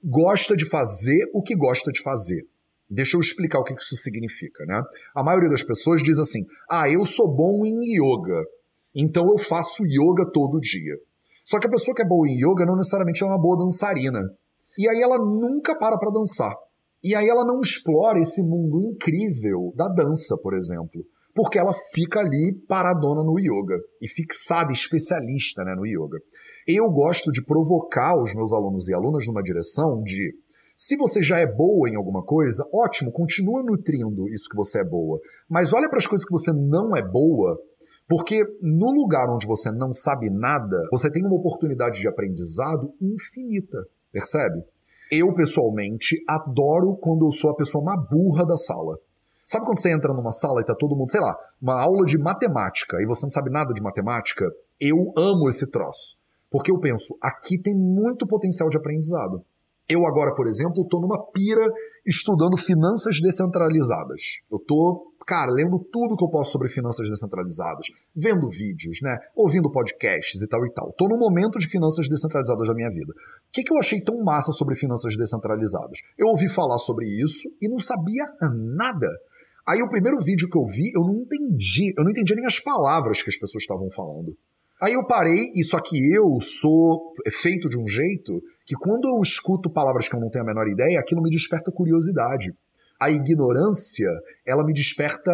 [SPEAKER 1] gosta de fazer o que gosta de fazer. Deixa eu explicar o que isso significa, né? A maioria das pessoas diz assim: ah, eu sou bom em yoga, então eu faço yoga todo dia. Só que a pessoa que é boa em yoga não necessariamente é uma boa dançarina. E aí ela nunca para para dançar. E aí ela não explora esse mundo incrível da dança, por exemplo. Porque ela fica ali paradona no yoga e fixada, especialista né, no yoga. Eu gosto de provocar os meus alunos e alunas numa direção de se você já é boa em alguma coisa, ótimo, continua nutrindo isso que você é boa. Mas olha para as coisas que você não é boa, porque no lugar onde você não sabe nada, você tem uma oportunidade de aprendizado infinita, percebe? Eu, pessoalmente, adoro quando eu sou a pessoa mais burra da sala. Sabe quando você entra numa sala e tá todo mundo, sei lá, uma aula de matemática e você não sabe nada de matemática? Eu amo esse troço. Porque eu penso, aqui tem muito potencial de aprendizado. Eu agora, por exemplo, estou numa pira estudando finanças descentralizadas. Eu estou cara, lendo tudo que eu posso sobre finanças descentralizadas, vendo vídeos, né, ouvindo podcasts e tal e tal. Tô num momento de finanças descentralizadas da minha vida. O que, que eu achei tão massa sobre finanças descentralizadas? Eu ouvi falar sobre isso e não sabia nada. Aí o primeiro vídeo que eu vi, eu não entendi, eu não entendi nem as palavras que as pessoas estavam falando. Aí eu parei, e só que eu sou feito de um jeito que quando eu escuto palavras que eu não tenho a menor ideia, aquilo me desperta curiosidade a ignorância, ela me desperta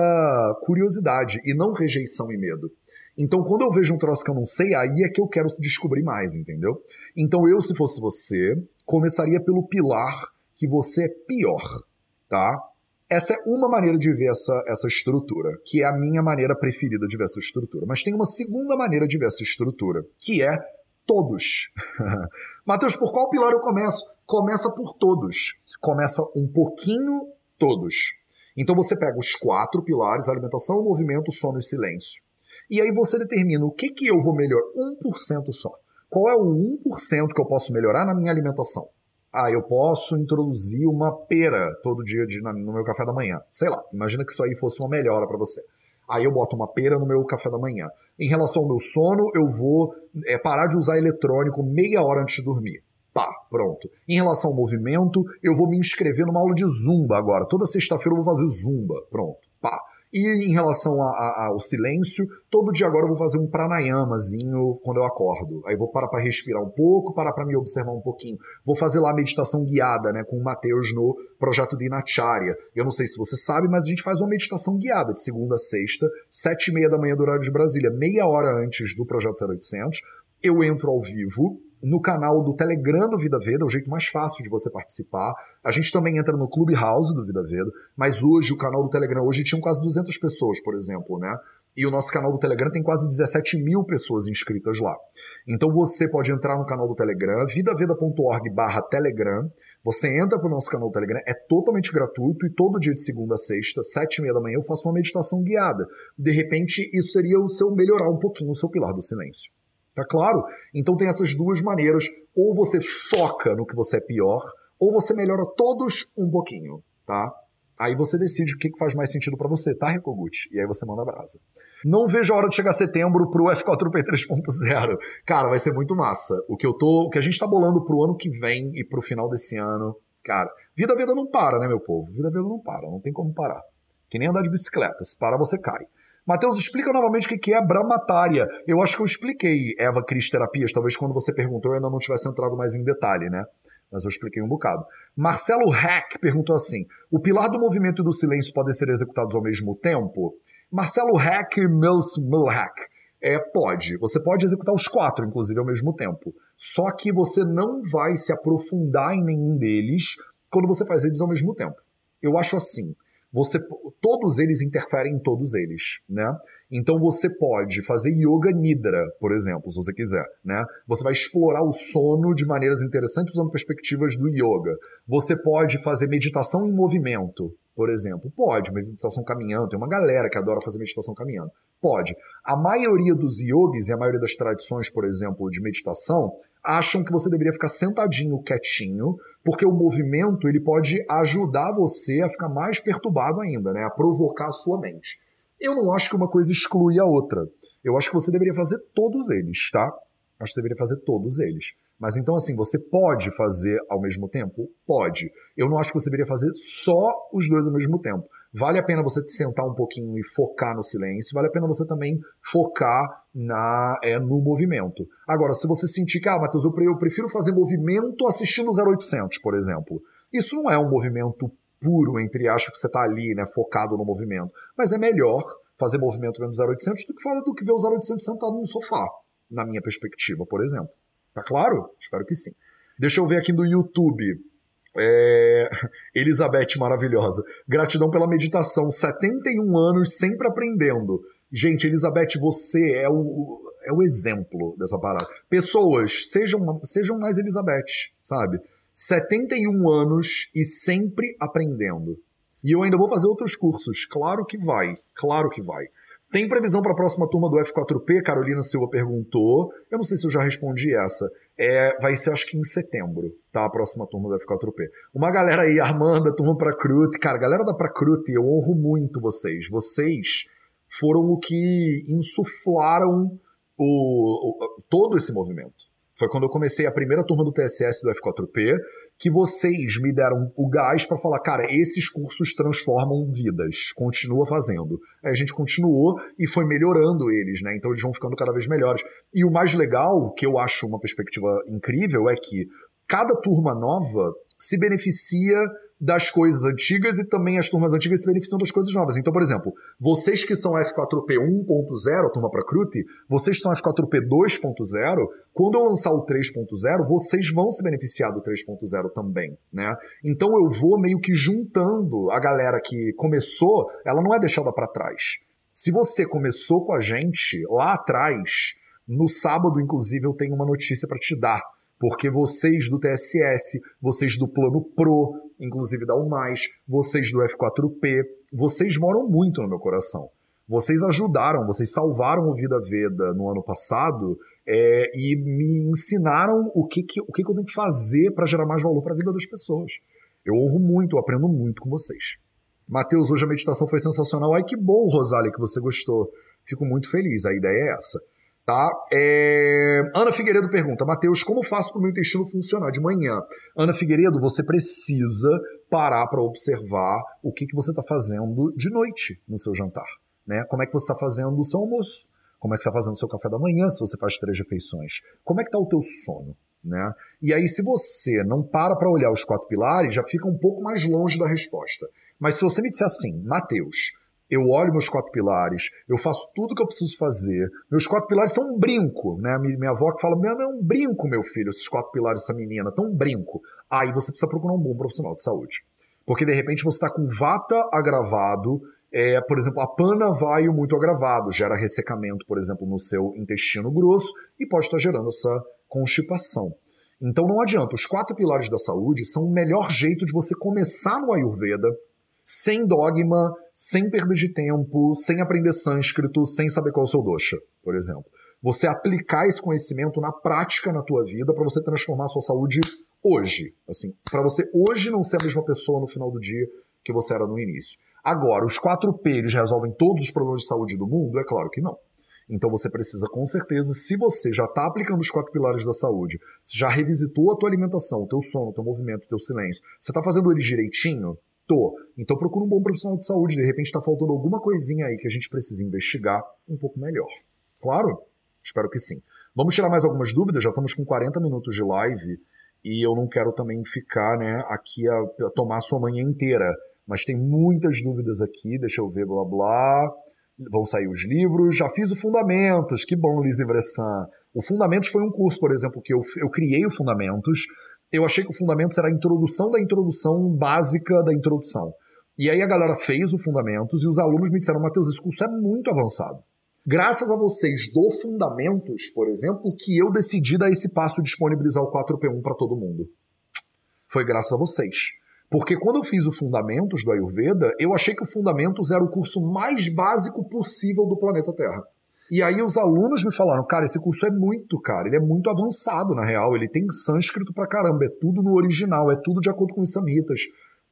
[SPEAKER 1] curiosidade e não rejeição e medo. Então, quando eu vejo um troço que eu não sei, aí é que eu quero descobrir mais, entendeu? Então, eu, se fosse você, começaria pelo pilar que você é pior, tá? Essa é uma maneira de ver essa, essa estrutura, que é a minha maneira preferida de ver essa estrutura. Mas tem uma segunda maneira de ver essa estrutura, que é todos. <laughs> Mateus, por qual pilar eu começo? Começa por todos. Começa um pouquinho todos. Então você pega os quatro pilares: alimentação, movimento, sono e silêncio. E aí você determina o que, que eu vou melhorar. 1% só. Qual é o 1% que eu posso melhorar na minha alimentação? Ah, eu posso introduzir uma pera todo dia de, no meu café da manhã. Sei lá, imagina que isso aí fosse uma melhora para você. Aí eu boto uma pera no meu café da manhã. Em relação ao meu sono, eu vou é, parar de usar eletrônico meia hora antes de dormir. Pá, pronto. Em relação ao movimento, eu vou me inscrever numa aula de zumba agora. Toda sexta-feira eu vou fazer zumba. Pronto. Pá. E em relação a, a, ao silêncio, todo dia agora eu vou fazer um pranayamazinho quando eu acordo. Aí vou parar para respirar um pouco, parar para me observar um pouquinho. Vou fazer lá a meditação guiada, né, com o Matheus no projeto de Inacharya. Eu não sei se você sabe, mas a gente faz uma meditação guiada de segunda a sexta, sete e meia da manhã do horário de Brasília, meia hora antes do projeto 0800. Eu entro ao vivo, no canal do Telegram do Vida Veda, é o jeito mais fácil de você participar. A gente também entra no Clubhouse do Vida Veda, mas hoje o canal do Telegram, hoje tinham quase 200 pessoas, por exemplo, né? E o nosso canal do Telegram tem quase 17 mil pessoas inscritas lá. Então você pode entrar no canal do Telegram, vidaveda.org barra Telegram. Você entra para o nosso canal do Telegram, é totalmente gratuito e todo dia de segunda a sexta, sete e meia da manhã, eu faço uma meditação guiada. De repente, isso seria o seu melhorar um pouquinho o seu pilar do silêncio. Tá claro? Então tem essas duas maneiras. Ou você foca no que você é pior, ou você melhora todos um pouquinho, tá? Aí você decide o que faz mais sentido para você, tá, Rekoguchi? E aí você manda brasa. Não vejo a hora de chegar setembro pro F4P 3.0. Cara, vai ser muito massa. O que eu tô, o que a gente tá bolando pro ano que vem e pro final desse ano, cara, vida vida não para, né, meu povo? Vida vida não para, não tem como parar. Que nem andar de bicicleta, se para você cai. Matheus, explica novamente o que é bramatária. Eu acho que eu expliquei Eva Cris Terapias, talvez quando você perguntou eu ainda não tivesse entrado mais em detalhe, né? Mas eu expliquei um bocado. Marcelo Hack perguntou assim: o pilar do movimento e do silêncio podem ser executados ao mesmo tempo? Marcelo Hack Mills Milhack. É, pode. Você pode executar os quatro, inclusive, ao mesmo tempo. Só que você não vai se aprofundar em nenhum deles quando você faz eles ao mesmo tempo. Eu acho assim. Você todos eles interferem em todos eles, né? Então você pode fazer yoga nidra, por exemplo, se você quiser, né? Você vai explorar o sono de maneiras interessantes usando perspectivas do yoga. Você pode fazer meditação em movimento, por exemplo. Pode, meditação caminhando. Tem uma galera que adora fazer meditação caminhando. Pode. A maioria dos yogis e a maioria das tradições, por exemplo, de meditação, acham que você deveria ficar sentadinho, quietinho, porque o movimento ele pode ajudar você a ficar mais perturbado ainda, né? A provocar a sua mente. Eu não acho que uma coisa exclui a outra. Eu acho que você deveria fazer todos eles, tá? Acho que você deveria fazer todos eles. Mas então, assim, você pode fazer ao mesmo tempo? Pode. Eu não acho que você deveria fazer só os dois ao mesmo tempo. Vale a pena você sentar um pouquinho e focar no silêncio, vale a pena você também focar na é, no movimento. Agora, se você sentir que, ah, Matheus, eu prefiro fazer movimento assistindo 0800, por exemplo. Isso não é um movimento puro, entre aspas, que você está ali, né, focado no movimento. Mas é melhor fazer movimento vendo 0800 do que, fazer, do que ver o 0800 sentado no sofá, na minha perspectiva, por exemplo. Tá claro? Espero que sim. Deixa eu ver aqui no YouTube. É... <laughs> Elizabeth, maravilhosa. Gratidão pela meditação. 71 anos sempre aprendendo. Gente, Elizabeth, você é o, é o exemplo dessa parada. Pessoas, sejam, sejam mais Elizabeth, sabe? 71 anos e sempre aprendendo. E eu ainda vou fazer outros cursos. Claro que vai. Claro que vai. Tem previsão para a próxima turma do F4P? Carolina Silva perguntou. Eu não sei se eu já respondi essa. É, vai ser, acho que em setembro, tá? A próxima turma do F4P. Uma galera aí, Armanda, turma pra Crute. Cara, galera da Pra Crute, eu honro muito vocês. Vocês foram o que insuflaram o, o, todo esse movimento. Foi quando eu comecei a primeira turma do TSS do F4P que vocês me deram o gás para falar, cara, esses cursos transformam vidas, continua fazendo. Aí a gente continuou e foi melhorando eles, né? Então eles vão ficando cada vez melhores. E o mais legal, que eu acho uma perspectiva incrível, é que cada turma nova se beneficia das coisas antigas e também as turmas antigas se beneficiam das coisas novas. Então, por exemplo, vocês que são F4P 1.0, a turma Crute, vocês que são F4P 2.0, quando eu lançar o 3.0, vocês vão se beneficiar do 3.0 também, né? Então eu vou meio que juntando a galera que começou, ela não é deixada para trás. Se você começou com a gente lá atrás, no sábado, inclusive, eu tenho uma notícia para te dar porque vocês do TSS, vocês do Plano Pro, inclusive da UMais, vocês do F4P, vocês moram muito no meu coração. Vocês ajudaram, vocês salvaram o Vida Veda no ano passado é, e me ensinaram o que, que, o que, que eu tenho que fazer para gerar mais valor para a vida das pessoas. Eu honro muito, eu aprendo muito com vocês. Matheus, hoje a meditação foi sensacional. Ai, que bom, Rosália, que você gostou. Fico muito feliz, a ideia é essa. Tá? É... Ana Figueiredo pergunta: Matheus, como faço para o meu intestino funcionar de manhã? Ana Figueiredo, você precisa parar para observar o que, que você está fazendo de noite no seu jantar. Né? Como é que você está fazendo o seu almoço? Como é que você está fazendo o seu café da manhã se você faz três refeições? Como é que está o teu sono? Né? E aí, se você não para para olhar os quatro pilares, já fica um pouco mais longe da resposta. Mas se você me disser assim, Mateus, eu olho meus quatro pilares, eu faço tudo que eu preciso fazer. Meus quatro pilares são um brinco, né? Minha avó que fala, meu, é um brinco, meu filho, esses quatro pilares dessa menina, tão um brinco. Aí você precisa procurar um bom profissional de saúde. Porque de repente você está com vata agravado, é, por exemplo, a pana vai muito agravado, gera ressecamento, por exemplo, no seu intestino grosso e pode estar gerando essa constipação. Então não adianta, os quatro pilares da saúde são o melhor jeito de você começar no Ayurveda sem dogma, sem perda de tempo, sem aprender sânscrito, sem saber qual é o seu dosha, por exemplo. Você aplicar esse conhecimento na prática na tua vida para você transformar a sua saúde hoje, assim, para você hoje não ser a mesma pessoa no final do dia que você era no início. Agora, os quatro P eles resolvem todos os problemas de saúde do mundo? É claro que não. Então você precisa, com certeza, se você já está aplicando os quatro pilares da saúde, já revisitou a tua alimentação, o teu sono, o teu movimento, o teu silêncio, você está fazendo eles direitinho, Tô. Então procura um bom profissional de saúde. De repente está faltando alguma coisinha aí que a gente precisa investigar um pouco melhor. Claro? Espero que sim. Vamos tirar mais algumas dúvidas? Já estamos com 40 minutos de live e eu não quero também ficar né, aqui a, a tomar a sua manhã inteira. Mas tem muitas dúvidas aqui, deixa eu ver, blá blá. Vão sair os livros. Já fiz o Fundamentos, que bom, Lise Bressan. O Fundamentos foi um curso, por exemplo, que eu, eu criei o Fundamentos eu achei que o Fundamentos era a introdução da introdução básica da introdução. E aí a galera fez o Fundamentos e os alunos me disseram, Matheus, esse curso é muito avançado. Graças a vocês do Fundamentos, por exemplo, que eu decidi dar esse passo disponibilizar o 4P1 para todo mundo. Foi graças a vocês. Porque quando eu fiz o Fundamentos do Ayurveda, eu achei que o Fundamentos era o curso mais básico possível do planeta Terra. E aí os alunos me falaram, cara, esse curso é muito, cara, ele é muito avançado na real, ele tem sânscrito pra caramba, é tudo no original, é tudo de acordo com os samhitas.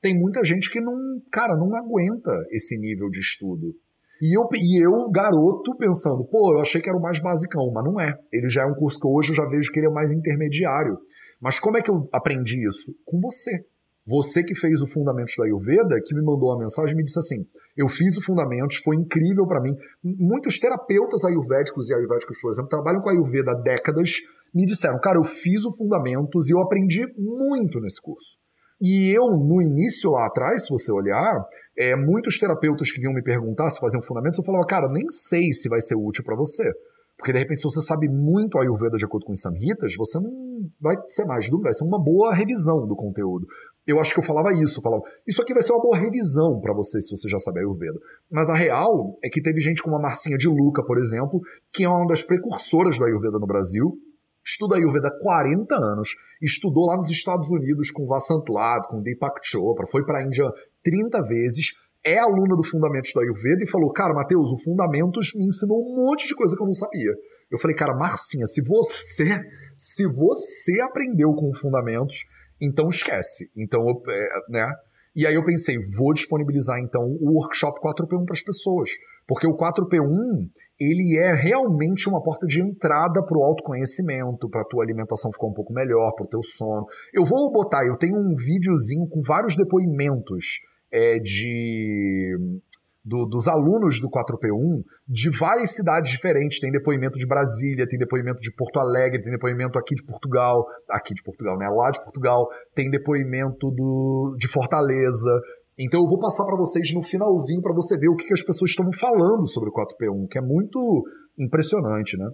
[SPEAKER 1] Tem muita gente que não, cara, não aguenta esse nível de estudo. E eu, e eu, garoto, pensando, pô, eu achei que era o mais basicão, mas não é. Ele já é um curso que hoje eu já vejo que ele é mais intermediário. Mas como é que eu aprendi isso? Com você. Você que fez o Fundamentos da Ayurveda, que me mandou uma mensagem, me disse assim: Eu fiz o Fundamentos, foi incrível para mim. Muitos terapeutas ayurvédicos e ayurvédicos, por exemplo, trabalham com a Ayurveda há décadas, me disseram: Cara, eu fiz o Fundamentos e eu aprendi muito nesse curso. E eu, no início lá atrás, se você olhar, é, muitos terapeutas que vinham me perguntar se faziam fundamentos, eu falava, cara, nem sei se vai ser útil para você. Porque de repente, se você sabe muito a Ayurveda de acordo com os Samhitas, você não vai ser mais dúvida, vai ser uma boa revisão do conteúdo. Eu acho que eu falava isso, eu falava, isso aqui vai ser uma boa revisão para você se você já sabe Ayurveda. Mas a real é que teve gente como a Marcinha de Luca, por exemplo, que é uma das precursoras do Ayurveda no Brasil, estuda Ayurveda há 40 anos, estudou lá nos Estados Unidos com Vasant Lad, com Deepak Chopra, foi para a Índia 30 vezes, é aluna do Fundamentos do Ayurveda e falou, cara, Matheus, o Fundamentos me ensinou um monte de coisa que eu não sabia. Eu falei, cara, Marcinha, se você, se você aprendeu com Fundamentos, então esquece. Então, é, né? E aí eu pensei, vou disponibilizar então o workshop 4P1 para as pessoas. Porque o 4P1, ele é realmente uma porta de entrada para o autoconhecimento, para a tua alimentação ficar um pouco melhor, para o teu sono. Eu vou botar, eu tenho um videozinho com vários depoimentos é, de do, dos alunos do 4P1 de várias cidades diferentes. Tem depoimento de Brasília, tem depoimento de Porto Alegre, tem depoimento aqui de Portugal, aqui de Portugal, né? Lá de Portugal, tem depoimento do, de Fortaleza. Então eu vou passar para vocês no finalzinho para você ver o que, que as pessoas estão falando sobre o 4P1, que é muito impressionante, né?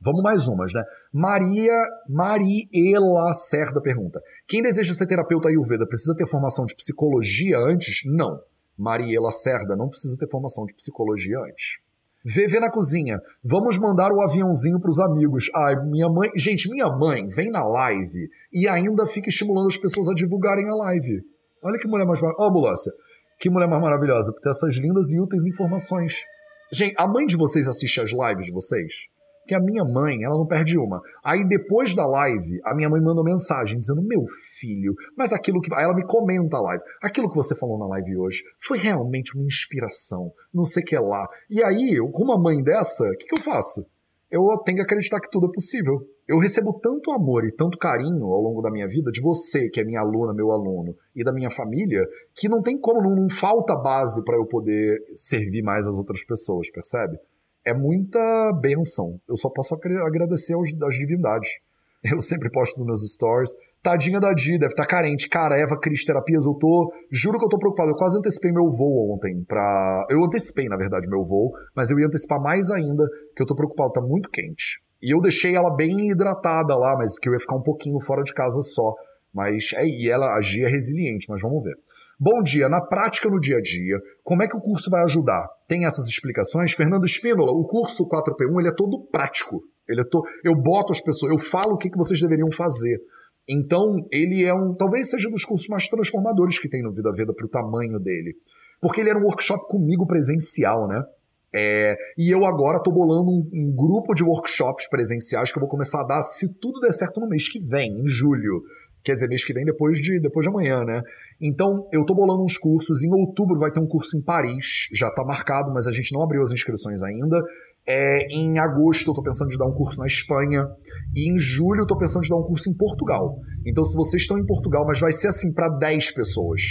[SPEAKER 1] Vamos mais umas, né? Maria Mariela Cerda pergunta: Quem deseja ser terapeuta Ayurveda precisa ter formação de psicologia antes? Não. Mariela Cerda não precisa ter formação de psicologia antes. VV na cozinha. Vamos mandar o aviãozinho para os amigos. Ai, minha mãe. Gente, minha mãe vem na live e ainda fica estimulando as pessoas a divulgarem a live. Olha que mulher mais maravilhosa. Ó, oh, ambulância. Que mulher mais maravilhosa por ter essas lindas e úteis informações. Gente, a mãe de vocês assiste as lives de vocês? Que a minha mãe, ela não perde uma. Aí depois da live, a minha mãe manda mensagem dizendo: Meu filho, mas aquilo que. Aí ela me comenta a live. Aquilo que você falou na live hoje foi realmente uma inspiração. Não sei o que lá. E aí, com uma mãe dessa, o que, que eu faço? Eu tenho que acreditar que tudo é possível. Eu recebo tanto amor e tanto carinho ao longo da minha vida, de você, que é minha aluna, meu aluno, e da minha família, que não tem como, não, não falta base para eu poder servir mais as outras pessoas, percebe? É muita benção. Eu só posso agradecer aos, às divindades. <laughs> Eu sempre posto nos meus stories. Tadinha da Di, deve estar tá carente. Cara, Eva Cris Terapias, eu tô. Juro que eu tô preocupado. Eu quase antecipei meu voo ontem pra. Eu antecipei, na verdade, meu voo, mas eu ia antecipar mais ainda, que eu tô preocupado, tá muito quente. E eu deixei ela bem hidratada lá, mas que eu ia ficar um pouquinho fora de casa só. Mas é, e ela, a Gia é resiliente, mas vamos ver. Bom dia, na prática no dia a dia, como é que o curso vai ajudar? Tem essas explicações? Fernando Espínola, o curso 4P1 ele é todo prático. Ele é to... Eu boto as pessoas, eu falo o que, que vocês deveriam fazer. Então, ele é um. Talvez seja um dos cursos mais transformadores que tem no Vida Veda para o tamanho dele. Porque ele era um workshop comigo presencial, né? É, e eu agora estou bolando um, um, grupo de workshops presenciais que eu vou começar a dar, se tudo der certo, no mês que vem, em julho quer dizer, mês que vem depois de, depois de amanhã, né? Então, eu tô bolando uns cursos. Em outubro vai ter um curso em Paris, já tá marcado, mas a gente não abriu as inscrições ainda. É, em agosto eu tô pensando de dar um curso na Espanha. E em julho eu tô pensando de dar um curso em Portugal. Então, se vocês estão em Portugal, mas vai ser assim para 10 pessoas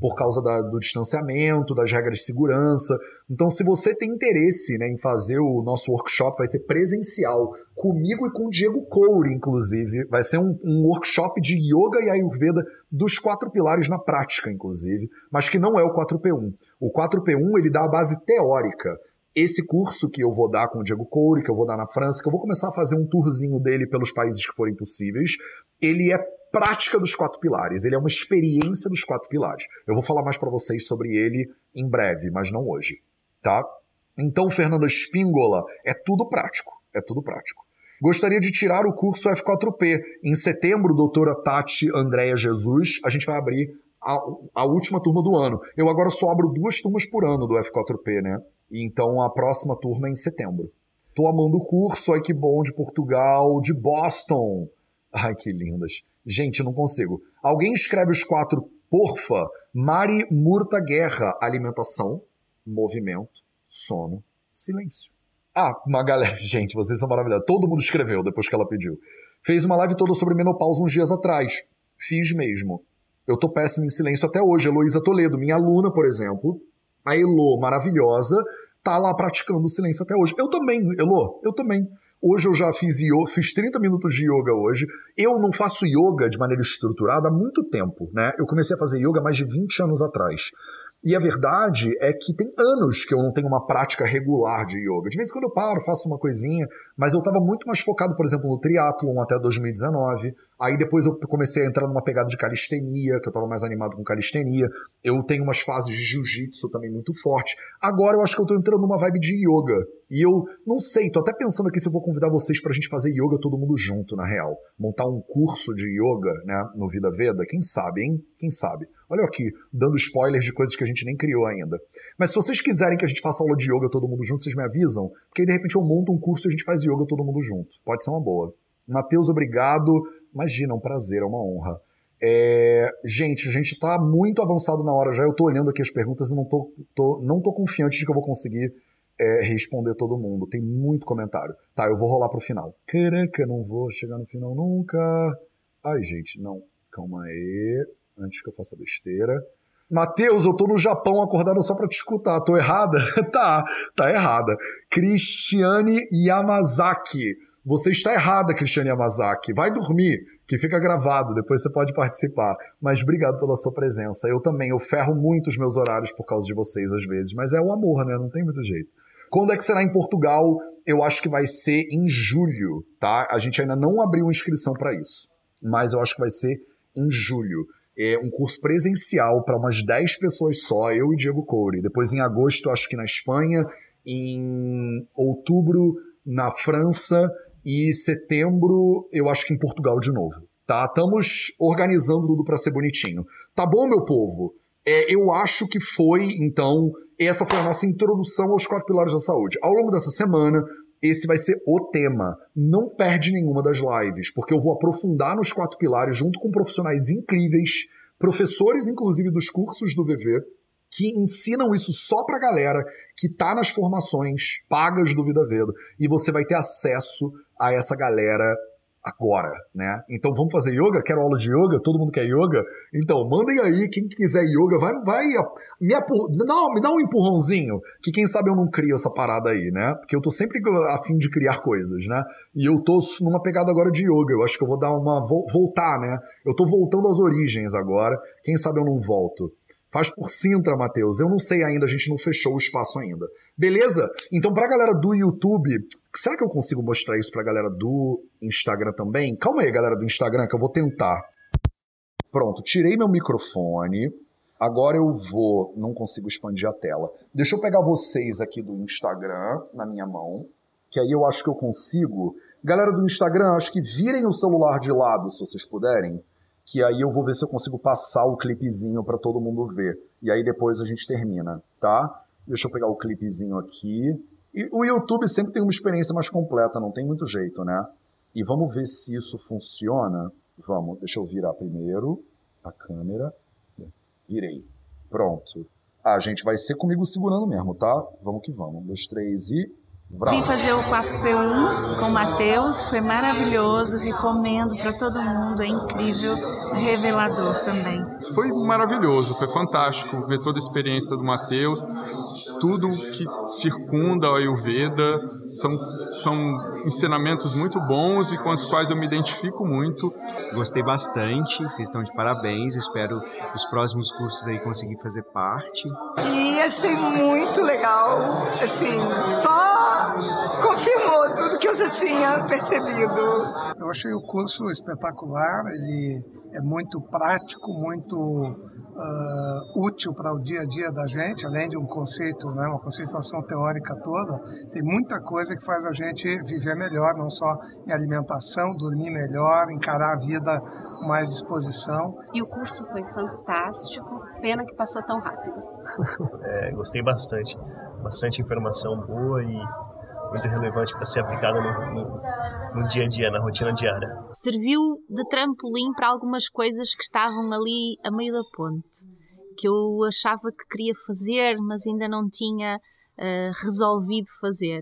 [SPEAKER 1] por causa da, do distanciamento, das regras de segurança. Então, se você tem interesse né, em fazer o nosso workshop, vai ser presencial, comigo e com o Diego Coure, inclusive. Vai ser um, um workshop de yoga e ayurveda dos quatro pilares na prática, inclusive, mas que não é o 4P1. O 4P1 ele dá a base teórica esse curso que eu vou dar com o Diego Coure, que eu vou dar na França, que eu vou começar a fazer um tourzinho dele pelos países que forem possíveis, ele é prática dos quatro pilares, ele é uma experiência dos quatro pilares. Eu vou falar mais para vocês sobre ele em breve, mas não hoje, tá? Então, Fernanda Espíngola, é tudo prático, é tudo prático. Gostaria de tirar o curso F4P. Em setembro, doutora Tati Andréia Jesus, a gente vai abrir a, a, última turma do ano. Eu agora só abro duas turmas por ano do F4P, né? Então a próxima turma é em setembro. Tô amando o curso, ai que bom, de Portugal, de Boston. Ai que lindas. Gente, não consigo. Alguém escreve os quatro, porfa. Mari Murta Guerra, alimentação, movimento, sono, silêncio. Ah, uma galera. <laughs> Gente, vocês são maravilhosos. Todo mundo escreveu depois que ela pediu. Fez uma live toda sobre menopausa uns dias atrás. Fiz mesmo. Eu tô péssimo em silêncio até hoje. Heloísa Toledo, minha aluna, por exemplo, a Elo, maravilhosa, tá lá praticando o silêncio até hoje. Eu também, Elo, eu também. Hoje eu já fiz yoga, fiz 30 minutos de yoga hoje. Eu não faço yoga de maneira estruturada há muito tempo, né? Eu comecei a fazer yoga mais de 20 anos atrás. E a verdade é que tem anos que eu não tenho uma prática regular de yoga. De vez em quando eu paro, faço uma coisinha, mas eu estava muito mais focado, por exemplo, no triatlon até 2019. Aí depois eu comecei a entrar numa pegada de calistenia, que eu estava mais animado com calistenia. Eu tenho umas fases de jiu-jitsu também muito forte. Agora eu acho que eu estou entrando numa vibe de yoga. E eu não sei, tô até pensando aqui se eu vou convidar vocês pra gente fazer yoga todo mundo junto, na real. Montar um curso de yoga, né, no Vida Veda. Quem sabe, hein? Quem sabe? Olha aqui, dando spoilers de coisas que a gente nem criou ainda. Mas se vocês quiserem que a gente faça aula de yoga todo mundo junto, vocês me avisam, porque aí de repente eu monto um curso e a gente faz yoga todo mundo junto. Pode ser uma boa. Matheus, obrigado. Imagina, é um prazer, é uma honra. É... Gente, a gente tá muito avançado na hora já. Eu tô olhando aqui as perguntas e não tô, tô não tô confiante de que eu vou conseguir é, responder todo mundo. Tem muito comentário. Tá, eu vou rolar pro final. Caraca, não vou chegar no final nunca. Ai, gente, não. Calma aí antes que eu faça besteira. Matheus, eu tô no Japão acordada só pra te escutar. Tô errada? <laughs> tá, tá errada. Cristiane Yamazaki. Você está errada, Cristiane Yamazaki. Vai dormir, que fica gravado, depois você pode participar. Mas obrigado pela sua presença. Eu também, eu ferro muito os meus horários por causa de vocês às vezes, mas é o amor, né? Não tem muito jeito. Quando é que será em Portugal? Eu acho que vai ser em julho, tá? A gente ainda não abriu inscrição para isso, mas eu acho que vai ser em julho é, um curso presencial para umas 10 pessoas só, eu e Diego Coure. Depois, em agosto, acho que na Espanha, em outubro, na França, e setembro, eu acho que em Portugal de novo. Tá? Estamos organizando tudo para ser bonitinho. Tá bom, meu povo? É, eu acho que foi, então, essa foi a nossa introdução aos quatro pilares da saúde. Ao longo dessa semana, esse vai ser o tema. Não perde nenhuma das lives, porque eu vou aprofundar nos quatro pilares junto com profissionais incríveis, professores, inclusive, dos cursos do VV, que ensinam isso só pra galera que tá nas formações pagas do Vida Veda. E você vai ter acesso a essa galera agora, né? Então vamos fazer yoga? Quero aula de yoga? Todo mundo quer yoga? Então mandem aí, quem quiser yoga, vai, vai me, apur... não, me dá um empurrãozinho, que quem sabe eu não crio essa parada aí, né? Porque eu tô sempre a fim de criar coisas, né? E eu tô numa pegada agora de yoga, eu acho que eu vou dar uma voltar, né? Eu tô voltando às origens agora, quem sabe eu não volto. Faz por Sintra, Matheus. Eu não sei ainda, a gente não fechou o espaço ainda. Beleza? Então, pra galera do YouTube, será que eu consigo mostrar isso pra galera do Instagram também? Calma aí, galera do Instagram, que eu vou tentar. Pronto, tirei meu microfone. Agora eu vou. Não consigo expandir a tela. Deixa eu pegar vocês aqui do Instagram na minha mão. Que aí eu acho que eu consigo. Galera do Instagram, acho que virem o celular de lado, se vocês puderem que aí eu vou ver se eu consigo passar o clipezinho para todo mundo ver. E aí depois a gente termina, tá? Deixa eu pegar o clipezinho aqui. E o YouTube sempre tem uma experiência mais completa, não tem muito jeito, né? E vamos ver se isso funciona. Vamos, deixa eu virar primeiro a câmera. Virei. Pronto. Ah, gente, vai ser comigo segurando mesmo, tá? Vamos que vamos. Um, dois, três e.
[SPEAKER 3] Vim fazer o 4P1 com o Matheus, foi maravilhoso, recomendo para todo mundo, é incrível, revelador também.
[SPEAKER 4] Foi maravilhoso, foi fantástico ver toda a experiência do Matheus, tudo que circunda o Ayurveda, são, são ensinamentos muito bons e com os quais eu me identifico muito.
[SPEAKER 5] Gostei bastante, vocês estão de parabéns, espero os próximos cursos aí conseguir fazer parte.
[SPEAKER 6] E achei muito legal, assim, só confirmou tudo que eu já tinha percebido.
[SPEAKER 7] Eu achei o curso espetacular, ele é muito prático, muito uh, útil para o dia a dia da gente, além de um conceito, né, uma conceituação teórica toda, tem muita coisa que faz a gente viver melhor, não só em alimentação, dormir melhor, encarar a vida com mais disposição.
[SPEAKER 8] E o curso foi fantástico, pena que passou tão rápido. <laughs>
[SPEAKER 9] é, gostei bastante, bastante informação boa e muito relevante para ser aplicada no, no, no, dia a dia, na rotina diária.
[SPEAKER 10] Serviu de trampolim para algumas coisas que estavam ali a meio da ponte, que eu achava que queria fazer, mas ainda não tinha uh, resolvido fazer.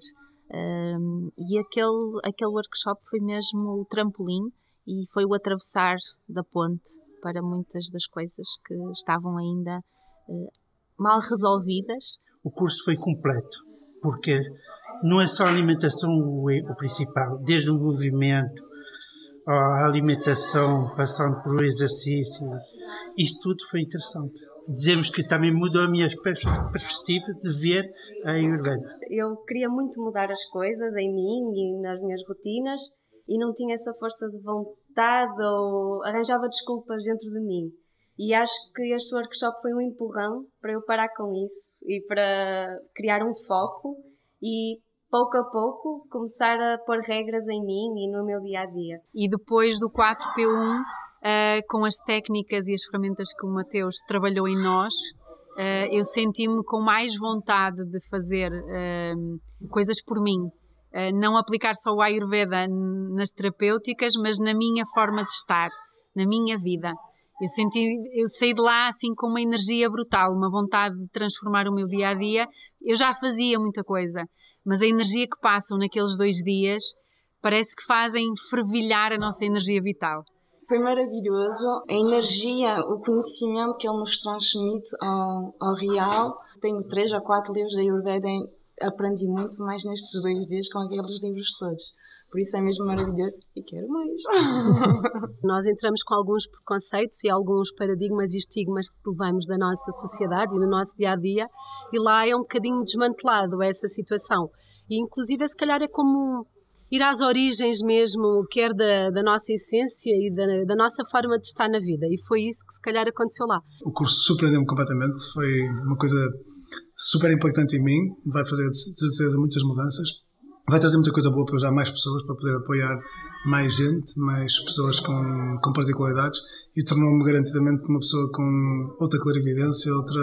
[SPEAKER 10] Uh, e aquele, aquele workshop foi mesmo o trampolim e foi o atravessar da ponte para muitas das coisas que estavam ainda uh, mal resolvidas.
[SPEAKER 11] O curso foi completo, porque não é só a alimentação o, o principal, desde o movimento, a alimentação, passando por exercício, isso tudo foi interessante. Dizemos que também mudou a minha perspectiva de ver a Ayurveda.
[SPEAKER 12] Eu queria muito mudar as coisas em mim e nas minhas rotinas e não tinha essa força de vontade ou arranjava desculpas dentro de mim. E acho que este workshop foi um empurrão para eu parar com isso e para criar um foco e pouco a pouco, começar a pôr regras em mim e no meu dia a dia.
[SPEAKER 3] E depois do 4P1, uh, eh, com as técnicas e as ferramentas que o Mateus trabalhou em nós, uh, eu senti-me com mais vontade de fazer uh, coisas por mim. não aplicar só o Ayurveda nas terapêuticas, mas na minha forma de estar, na minha vida. Eu senti, eu saí de lá assim com uma energia brutal, uma vontade de transformar o meu dia a dia. Eu já fazia muita coisa, mas a energia que passam naqueles dois dias parece que fazem fervilhar a nossa energia vital.
[SPEAKER 13] Foi maravilhoso. A energia, o conhecimento que ele nos transmite ao, ao real. Tenho três ou quatro livros da Ayurveda aprendi muito mais nestes dois dias com aqueles livros todos. Por isso é mesmo maravilhoso e quero mais. <laughs>
[SPEAKER 14] Nós entramos com alguns preconceitos e alguns paradigmas e estigmas que levamos da nossa sociedade e no nosso dia a dia, e lá é um bocadinho desmantelado essa situação. E inclusive, se calhar, é como ir às origens mesmo, quer da, da nossa essência e da, da, nossa forma de estar na vida. E foi isso que se calhar aconteceu lá.
[SPEAKER 7] O curso surpreendeu-me completamente, foi uma coisa super impactante em mim, vai fazer de certeza muitas mudanças vai trazer muita coisa boa para usar mais pessoas, para poder apoiar mais gente, mais pessoas com, com particularidades e tornou-me garantidamente uma pessoa com outra clarividência, outra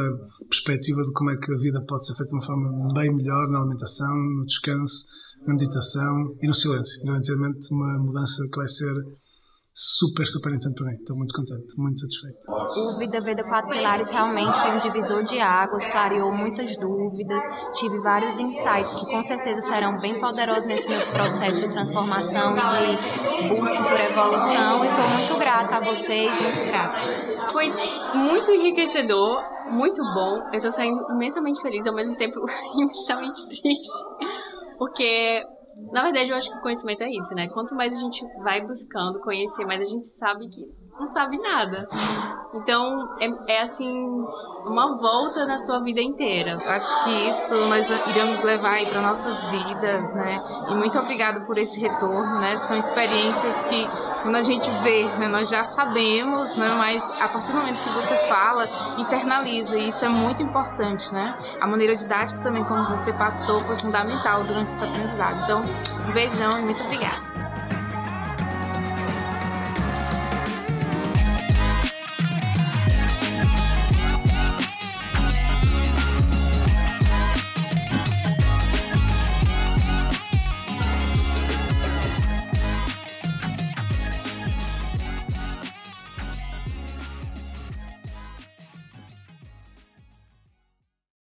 [SPEAKER 7] perspectiva de como é que a vida pode ser feita de uma forma bem melhor na alimentação, no descanso, na meditação e no silêncio. Garantidamente uma mudança que vai ser super, super interessante para mim. Estou muito contente, muito satisfeito.
[SPEAKER 15] O Vida Veda Quatro Pilares realmente foi um divisor de águas, clareou muitas dúvidas, tive vários insights que com certeza serão bem poderosos nesse meu processo de transformação e de busca por evolução. E estou muito grata a vocês, muito grata.
[SPEAKER 16] Foi muito enriquecedor, muito bom. Eu estou saindo imensamente feliz, ao mesmo tempo <laughs> imensamente triste, porque na verdade, eu acho que o conhecimento é isso, né? Quanto mais a gente vai buscando conhecer, mais a gente sabe que não sabe nada. Então, é, é assim, uma volta na sua vida inteira.
[SPEAKER 17] Acho que isso nós iremos levar aí para nossas vidas, né? E muito obrigado por esse retorno, né? São experiências que quando a gente vê, né, nós já sabemos, né, mas a partir do momento que você fala, internaliza, e isso é muito importante, né? A maneira didática também, como você passou, foi fundamental durante esse aprendizado. Então, um beijão e muito obrigada.